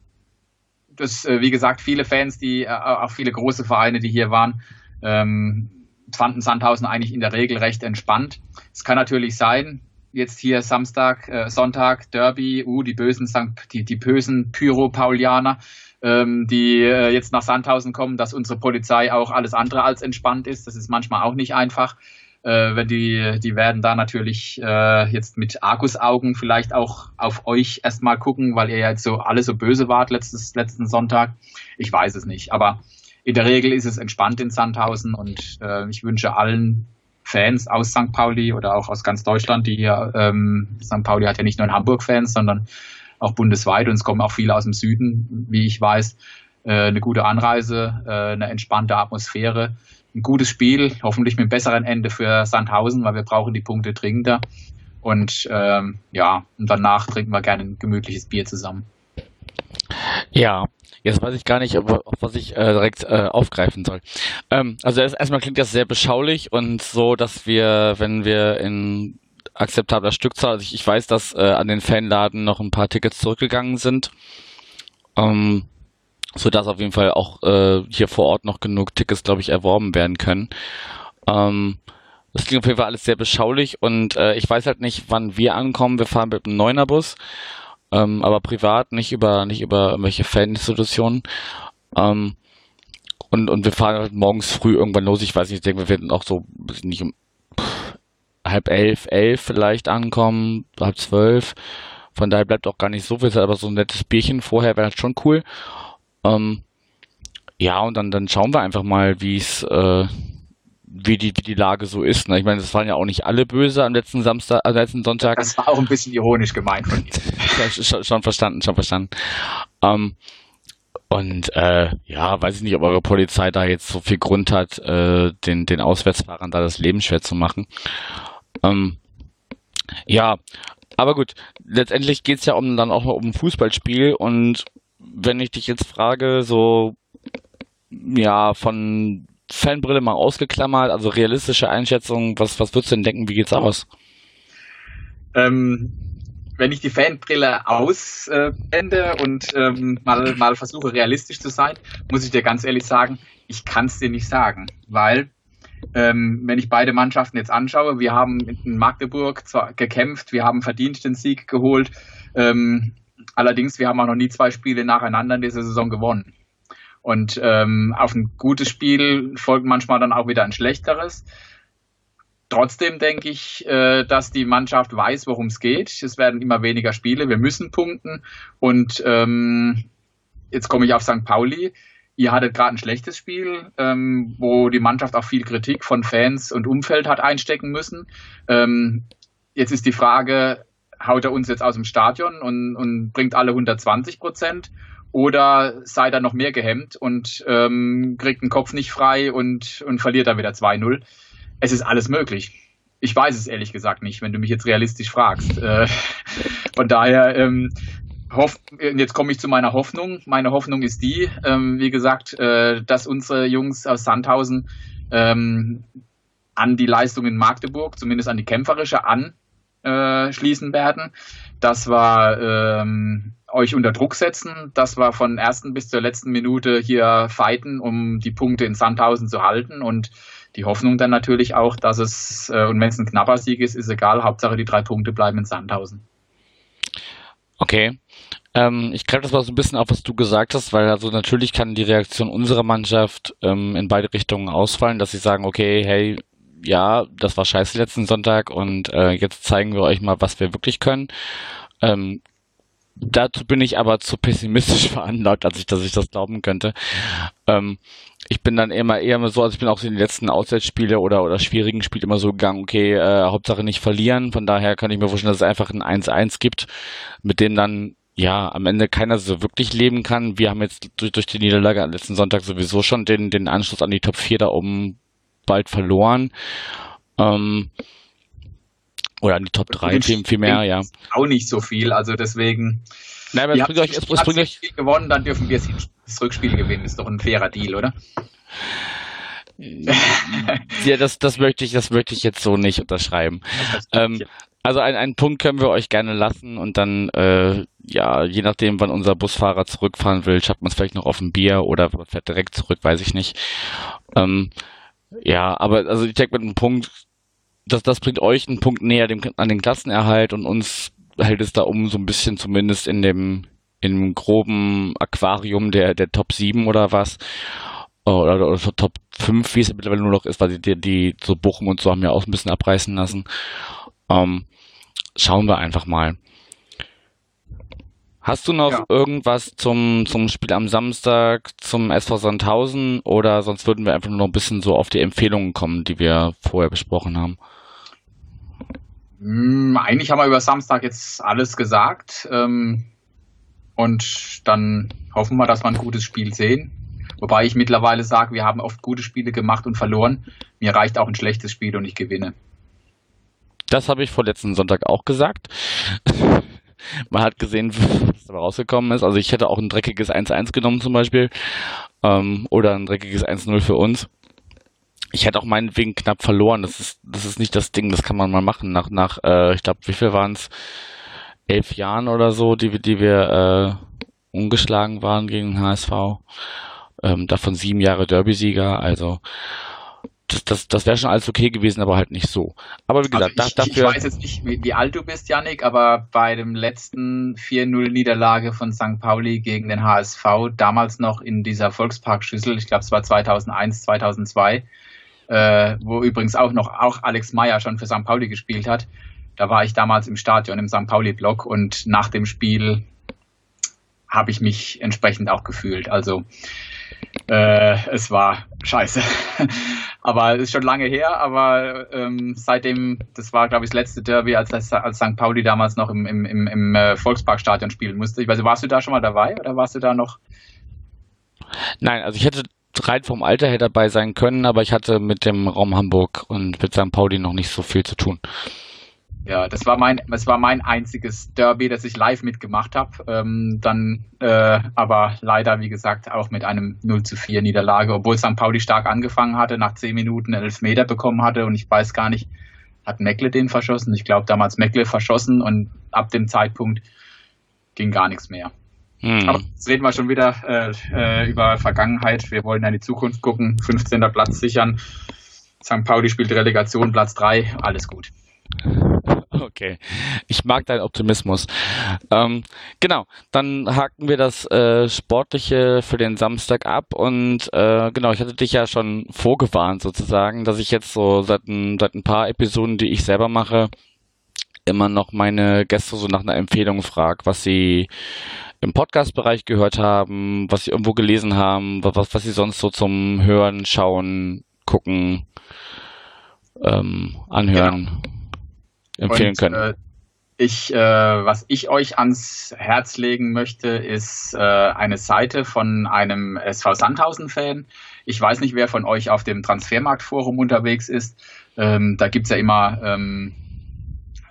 das, äh, wie gesagt, viele Fans, die äh, auch viele große Vereine, die hier waren, ähm, fanden Sandhausen eigentlich in der Regel recht entspannt. Es kann natürlich sein, jetzt hier Samstag, äh, Sonntag, Derby, uh, die bösen, die, die bösen Pyro-Paulianer, ähm, die äh, jetzt nach Sandhausen kommen, dass unsere Polizei auch alles andere als entspannt ist. Das ist manchmal auch nicht einfach. Äh, wenn die, die werden da natürlich äh, jetzt mit Argusaugen vielleicht auch auf euch erstmal gucken, weil ihr ja jetzt so alle so böse wart letztes, letzten Sonntag. Ich weiß es nicht. Aber in der Regel ist es entspannt in Sandhausen und äh, ich wünsche allen Fans aus St. Pauli oder auch aus ganz Deutschland, die hier, ähm, St. Pauli hat ja nicht nur in Hamburg Fans, sondern auch bundesweit und es kommen auch viele aus dem Süden, wie ich weiß, äh, eine gute Anreise, äh, eine entspannte Atmosphäre, ein gutes Spiel, hoffentlich mit einem besseren Ende für Sandhausen, weil wir brauchen die Punkte dringender. Und ähm, ja, und danach trinken wir gerne ein gemütliches Bier zusammen. Ja, jetzt weiß ich gar nicht, ob, was ich äh, direkt äh, aufgreifen soll. Ähm, also erstmal klingt das sehr beschaulich und so, dass wir, wenn wir in akzeptabler Stückzahl, also ich, ich weiß, dass äh, an den Fanladen noch ein paar Tickets zurückgegangen sind, ähm, so dass auf jeden Fall auch äh, hier vor Ort noch genug Tickets, glaube ich, erworben werden können. Ähm, das klingt auf jeden Fall alles sehr beschaulich und äh, ich weiß halt nicht, wann wir ankommen. Wir fahren mit einem Neunerbus. Bus ähm, aber privat, nicht über, nicht über irgendwelche Faninstitutionen. Ähm, und, und wir fahren halt morgens früh irgendwann los. Ich weiß nicht, ich denke, wir werden auch so nicht um halb elf, elf vielleicht ankommen, halb zwölf. Von daher bleibt auch gar nicht so viel, aber so ein nettes Bierchen vorher wäre halt schon cool. Ähm, ja, und dann, dann schauen wir einfach mal, wie es, äh, wie die, wie die Lage so ist. Ne? Ich meine, das waren ja auch nicht alle böse am letzten Samstag, am letzten Sonntag. Das war auch ein bisschen ironisch gemeint von ja, schon, schon verstanden, schon verstanden. Ähm, und äh, ja, weiß ich nicht, ob eure Polizei da jetzt so viel Grund hat, äh, den, den Auswärtsfahrern da das Leben schwer zu machen. Ähm, ja, aber gut, letztendlich geht's ja um dann auch um ein Fußballspiel und wenn ich dich jetzt frage, so ja, von Fanbrille mal ausgeklammert, also realistische Einschätzung, was, was würdest du denn denken, wie geht's aus? Ähm, wenn ich die Fanbrille ausblende äh, und ähm, mal, mal versuche realistisch zu sein, muss ich dir ganz ehrlich sagen, ich kann es dir nicht sagen, weil ähm, wenn ich beide Mannschaften jetzt anschaue, wir haben in Magdeburg zwar gekämpft, wir haben verdient den Sieg geholt, ähm, allerdings wir haben auch noch nie zwei Spiele nacheinander in dieser Saison gewonnen. Und ähm, auf ein gutes Spiel folgt manchmal dann auch wieder ein schlechteres. Trotzdem denke ich, äh, dass die Mannschaft weiß, worum es geht. Es werden immer weniger Spiele. Wir müssen punkten. Und ähm, jetzt komme ich auf St. Pauli. Ihr hattet gerade ein schlechtes Spiel, ähm, wo die Mannschaft auch viel Kritik von Fans und Umfeld hat einstecken müssen. Ähm, jetzt ist die Frage, haut er uns jetzt aus dem Stadion und, und bringt alle 120 Prozent? Oder sei da noch mehr gehemmt und ähm, kriegt den Kopf nicht frei und, und verliert da wieder 2-0. Es ist alles möglich. Ich weiß es ehrlich gesagt nicht, wenn du mich jetzt realistisch fragst. Äh, von daher, ähm, hoff, jetzt komme ich zu meiner Hoffnung. Meine Hoffnung ist die, ähm, wie gesagt, äh, dass unsere Jungs aus Sandhausen ähm, an die Leistung in Magdeburg, zumindest an die kämpferische, anschließen werden. Das war ähm, euch unter Druck setzen. Das war von ersten bis zur letzten Minute hier fighten, um die Punkte in Sandhausen zu halten und die Hoffnung dann natürlich auch, dass es, äh, und wenn es ein knapper Sieg ist, ist egal, Hauptsache die drei Punkte bleiben in Sandhausen. Okay. Ähm, ich greife das mal so ein bisschen auf, was du gesagt hast, weil also natürlich kann die Reaktion unserer Mannschaft ähm, in beide Richtungen ausfallen, dass sie sagen, okay, hey, ja, das war scheiße letzten Sonntag und äh, jetzt zeigen wir euch mal, was wir wirklich können. Ähm, dazu bin ich aber zu pessimistisch veranlagt, als ich, dass ich das glauben könnte. Ähm, ich bin dann immer eher so, also ich bin auch in den letzten Auswärtsspiele oder, oder schwierigen Spielen immer so gegangen, okay, äh, Hauptsache nicht verlieren. Von daher kann ich mir vorstellen, dass es einfach ein 1-1 gibt, mit dem dann ja am Ende keiner so wirklich leben kann. Wir haben jetzt durch, durch die Niederlage am letzten Sonntag sowieso schon den, den Anschluss an die Top 4 da oben bald verloren. Ähm, oder an die Top 3 Themen viel mehr, ja. Auch nicht so viel, also deswegen. Nein, aber es bringt euch, es, es bringt euch. gewonnen, dann dürfen wir das Rückspiel gewinnen. Ist doch ein fairer Deal, oder? ja, das, das möchte ich, das möchte ich jetzt so nicht unterschreiben. Ähm, also ein, einen Punkt können wir euch gerne lassen und dann, äh, ja, je nachdem, wann unser Busfahrer zurückfahren will, schafft man es vielleicht noch auf ein Bier oder fährt direkt zurück, weiß ich nicht. Ähm, ja, aber also ich denke mit einem Punkt, das, das bringt euch einen Punkt näher dem, an den Klassenerhalt und uns hält es da um so ein bisschen zumindest in dem, in dem groben Aquarium der, der Top 7 oder was. oder, oder, oder Top 5, wie es mittlerweile nur noch ist, weil die, die, die so Bochum und so haben ja auch ein bisschen abreißen lassen. Ähm, schauen wir einfach mal. Hast du noch ja. irgendwas zum, zum Spiel am Samstag, zum SV Sandhausen oder sonst würden wir einfach nur noch ein bisschen so auf die Empfehlungen kommen, die wir vorher besprochen haben? Hm, eigentlich haben wir über Samstag jetzt alles gesagt. Ähm, und dann hoffen wir, dass wir ein gutes Spiel sehen. Wobei ich mittlerweile sage, wir haben oft gute Spiele gemacht und verloren. Mir reicht auch ein schlechtes Spiel und ich gewinne. Das habe ich vor letzten Sonntag auch gesagt. Man hat gesehen, was dabei rausgekommen ist. Also ich hätte auch ein dreckiges 1-1 genommen zum Beispiel. Ähm, oder ein dreckiges 1-0 für uns. Ich hätte auch meinetwegen knapp verloren. Das ist, das ist nicht das Ding, das kann man mal machen. Nach, nach äh, ich glaube, wie viel waren es? Elf Jahren oder so, die, die wir äh, ungeschlagen waren gegen den HSV. Ähm, davon sieben Jahre Derby-Sieger. Also das, das, das wäre schon alles okay gewesen, aber halt nicht so. Aber wie gesagt, also ich, dafür. Ich weiß jetzt nicht, wie, wie, alt du bist, Yannick, aber bei dem letzten 4-0-Niederlage von St. Pauli gegen den HSV, damals noch in dieser Volksparkschüssel, ich glaube es war 2001, 2002, äh, wo übrigens auch noch auch Alex Meyer schon für St. Pauli gespielt hat. Da war ich damals im Stadion im St. Pauli-Block und nach dem Spiel habe ich mich entsprechend auch gefühlt. Also äh, es war scheiße. aber es ist schon lange her, aber ähm, seitdem, das war, glaube ich, das letzte Derby, als, als St. Pauli damals noch im, im, im, im äh, Volksparkstadion spielen musste. Ich weiß warst du da schon mal dabei oder warst du da noch? Nein, also ich hätte rein vom Alter her dabei sein können, aber ich hatte mit dem Raum Hamburg und mit St. Pauli noch nicht so viel zu tun. Ja, das war mein, das war mein einziges Derby, das ich live mitgemacht habe. Ähm, dann, äh, aber leider, wie gesagt, auch mit einem 0 zu 4 Niederlage, obwohl St. Pauli stark angefangen hatte, nach 10 Minuten einen Elfmeter bekommen hatte und ich weiß gar nicht, hat Meckle den verschossen? Ich glaube damals Meckle verschossen und ab dem Zeitpunkt ging gar nichts mehr. Hm. Aber jetzt reden wir schon wieder äh, äh, über Vergangenheit. Wir wollen in die Zukunft gucken. 15. Platz sichern. St. Pauli spielt Relegation, Platz 3. Alles gut. Okay, ich mag deinen Optimismus. Ähm, genau, dann haken wir das äh, Sportliche für den Samstag ab und äh, genau, ich hatte dich ja schon vorgewarnt sozusagen, dass ich jetzt so seit ein, seit ein paar Episoden, die ich selber mache, immer noch meine Gäste so nach einer Empfehlung frage, was sie im Podcast-Bereich gehört haben, was sie irgendwo gelesen haben, was, was sie sonst so zum Hören, Schauen, Gucken, ähm, Anhören. Genau empfehlen und, können. Äh, ich, äh, was ich euch ans Herz legen möchte, ist äh, eine Seite von einem SV Sandhausen-Fan. Ich weiß nicht, wer von euch auf dem Transfermarktforum unterwegs ist. Ähm, da gibt's ja immer, ähm,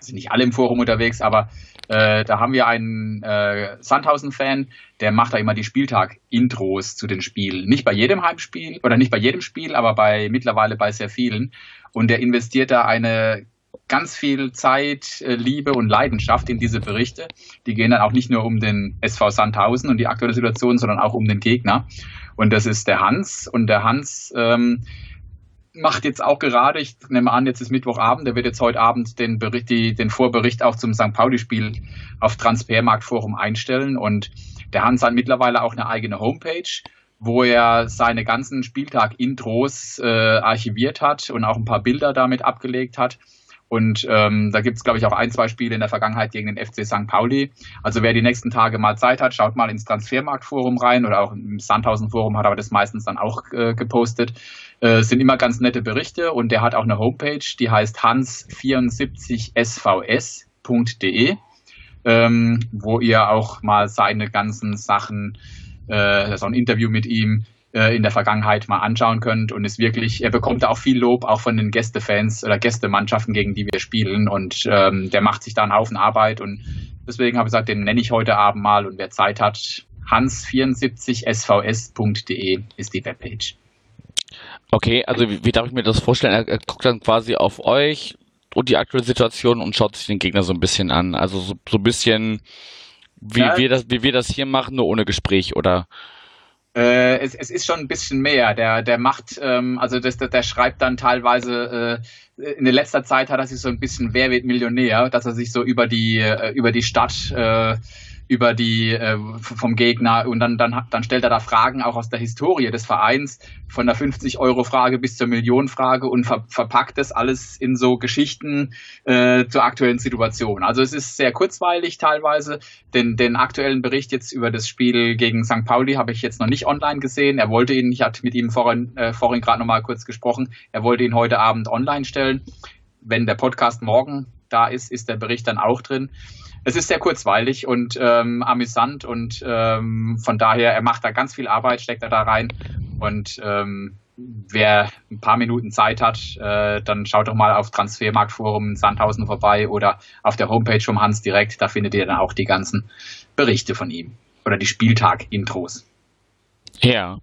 sind nicht alle im Forum unterwegs, aber äh, da haben wir einen äh, Sandhausen-Fan, der macht da immer die Spieltag-Intros zu den Spielen. Nicht bei jedem Heimspiel oder nicht bei jedem Spiel, aber bei mittlerweile bei sehr vielen. Und der investiert da eine ganz viel Zeit, äh, Liebe und Leidenschaft in diese Berichte. Die gehen dann auch nicht nur um den SV Sandhausen und die aktuelle Situation, sondern auch um den Gegner. Und das ist der Hans. Und der Hans ähm, macht jetzt auch gerade, ich nehme an, jetzt ist Mittwochabend, der wird jetzt heute Abend den Bericht, die, den Vorbericht auch zum St. Pauli-Spiel auf Transfermarktforum einstellen. Und der Hans hat mittlerweile auch eine eigene Homepage wo er seine ganzen Spieltag-Intros äh, archiviert hat und auch ein paar Bilder damit abgelegt hat. Und ähm, da gibt es, glaube ich, auch ein, zwei Spiele in der Vergangenheit gegen den FC St. Pauli. Also wer die nächsten Tage mal Zeit hat, schaut mal ins Transfermarktforum rein oder auch im Sandhausen-Forum hat aber das meistens dann auch äh, gepostet. Äh, sind immer ganz nette Berichte und der hat auch eine Homepage, die heißt hans74svs.de, ähm, wo ihr auch mal seine ganzen Sachen, äh, das ist auch ein Interview mit ihm, äh, in der Vergangenheit mal anschauen könnt. Und ist wirklich, er bekommt da auch viel Lob, auch von den Gästefans oder Gästemannschaften, gegen die wir spielen. Und ähm, der macht sich da einen Haufen Arbeit. Und deswegen habe ich gesagt, den nenne ich heute Abend mal. Und wer Zeit hat, hans74svs.de ist die Webpage. Okay, also wie, wie darf ich mir das vorstellen? Er, er guckt dann quasi auf euch und die aktuelle Situation und schaut sich den Gegner so ein bisschen an. Also so, so ein bisschen wie, ja. wir das, wie wir das hier machen, nur ohne Gespräch, oder? Äh, es, es ist schon ein bisschen mehr. Der, der macht, ähm, also das, der, der schreibt dann teilweise, äh, in der letzter Zeit hat er sich so ein bisschen Wer wird Millionär, dass er sich so über die, äh, über die Stadt äh, über die äh, vom Gegner und dann, dann, dann stellt er da Fragen auch aus der Historie des Vereins, von der 50-Euro-Frage bis zur Millionenfrage und ver verpackt das alles in so Geschichten äh, zur aktuellen Situation. Also es ist sehr kurzweilig teilweise. Den, den aktuellen Bericht jetzt über das Spiel gegen St. Pauli habe ich jetzt noch nicht online gesehen. Er wollte ihn, ich hatte mit ihm vorhin, äh, vorhin gerade noch mal kurz gesprochen, er wollte ihn heute Abend online stellen. Wenn der Podcast morgen da ist, ist der Bericht dann auch drin. Es ist sehr kurzweilig und ähm, amüsant und ähm, von daher, er macht da ganz viel Arbeit, steckt er da rein und ähm, wer ein paar Minuten Zeit hat, äh, dann schaut doch mal auf Transfermarktforum Sandhausen vorbei oder auf der Homepage vom Hans direkt, da findet ihr dann auch die ganzen Berichte von ihm oder die Spieltag-Intros. Ja,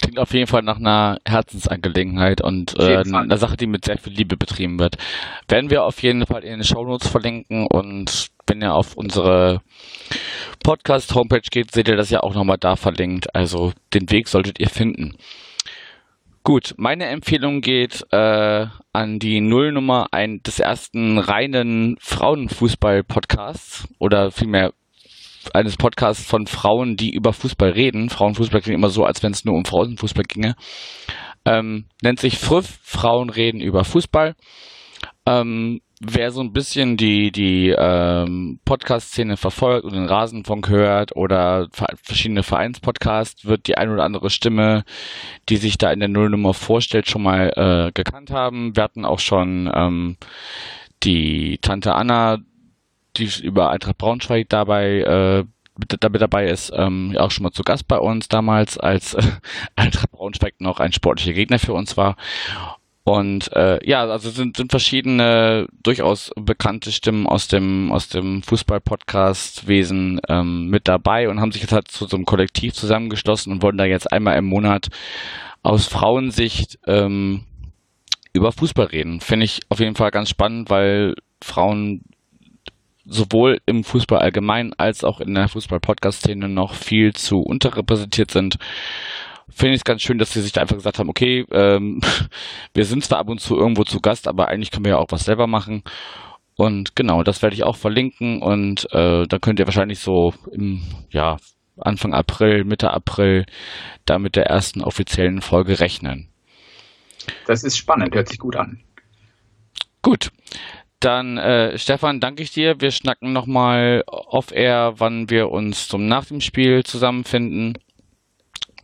klingt auf jeden Fall nach einer Herzensangelegenheit und äh, einer Sache, die mit sehr viel Liebe betrieben wird. Werden wir auf jeden Fall in den Shownotes verlinken und wenn ihr auf unsere Podcast-Homepage geht, seht ihr das ja auch nochmal da verlinkt. Also den Weg solltet ihr finden. Gut, meine Empfehlung geht äh, an die Nullnummer ein, des ersten reinen Frauenfußball-Podcasts oder vielmehr eines Podcasts von Frauen, die über Fußball reden. Frauenfußball klingt immer so, als wenn es nur um Frauenfußball ginge. Ähm, nennt sich Früff, Frauen reden über Fußball. Ähm, wer so ein bisschen die, die ähm, Podcast-Szene verfolgt und den Rasenfunk hört oder verschiedene Vereinspodcasts, wird die ein oder andere Stimme, die sich da in der Nullnummer vorstellt, schon mal äh, gekannt haben. Wir hatten auch schon ähm, die Tante Anna die über Eintracht Braunschweig dabei äh, mit, damit dabei ist, ähm, auch schon mal zu Gast bei uns damals, als äh, Eintracht Braunschweig noch ein sportlicher Gegner für uns war. Und äh, ja, also sind, sind verschiedene durchaus bekannte Stimmen aus dem aus dem Fußball-Podcast-Wesen ähm, mit dabei und haben sich jetzt halt zu so einem Kollektiv zusammengeschlossen und wollen da jetzt einmal im Monat aus Frauensicht ähm, über Fußball reden. Finde ich auf jeden Fall ganz spannend, weil Frauen sowohl im Fußball allgemein als auch in der Fußball-Podcast-Szene noch viel zu unterrepräsentiert sind. Finde ich es ganz schön, dass sie sich da einfach gesagt haben, okay, ähm, wir sind zwar ab und zu irgendwo zu Gast, aber eigentlich können wir ja auch was selber machen. Und genau, das werde ich auch verlinken und äh, da könnt ihr wahrscheinlich so im ja, Anfang April, Mitte April da mit der ersten offiziellen Folge rechnen. Das ist spannend, hört sich gut an. Gut. Dann, äh, Stefan, danke ich dir. Wir schnacken nochmal off-air, wann wir uns zum nach dem Spiel zusammenfinden.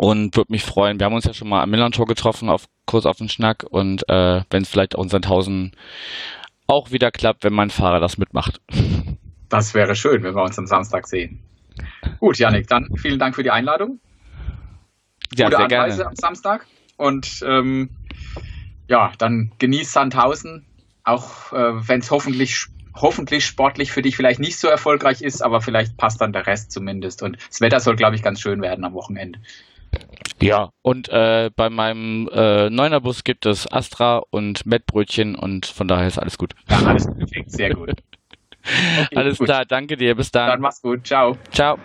Und würde mich freuen. Wir haben uns ja schon mal am Millantor getroffen, auf, kurz auf den Schnack. Und äh, wenn es vielleicht auch in Sandhausen auch wieder klappt, wenn mein Fahrer das mitmacht. Das wäre schön, wenn wir uns am Samstag sehen. Gut, Janik, dann vielen Dank für die Einladung. Ja, Gute sehr Anreise gerne. am Samstag. Und ähm, ja, dann genießt Sandhausen auch äh, wenn es hoffentlich hoffentlich sportlich für dich vielleicht nicht so erfolgreich ist, aber vielleicht passt dann der Rest zumindest. Und das Wetter soll, glaube ich, ganz schön werden am Wochenende. Ja, und äh, bei meinem äh, Neunerbus gibt es Astra und Mettbrötchen und von daher ist alles gut. Ja, alles perfekt, sehr gut. Okay, alles gut. klar, danke dir, bis dann. Dann mach's gut, ciao. Ciao.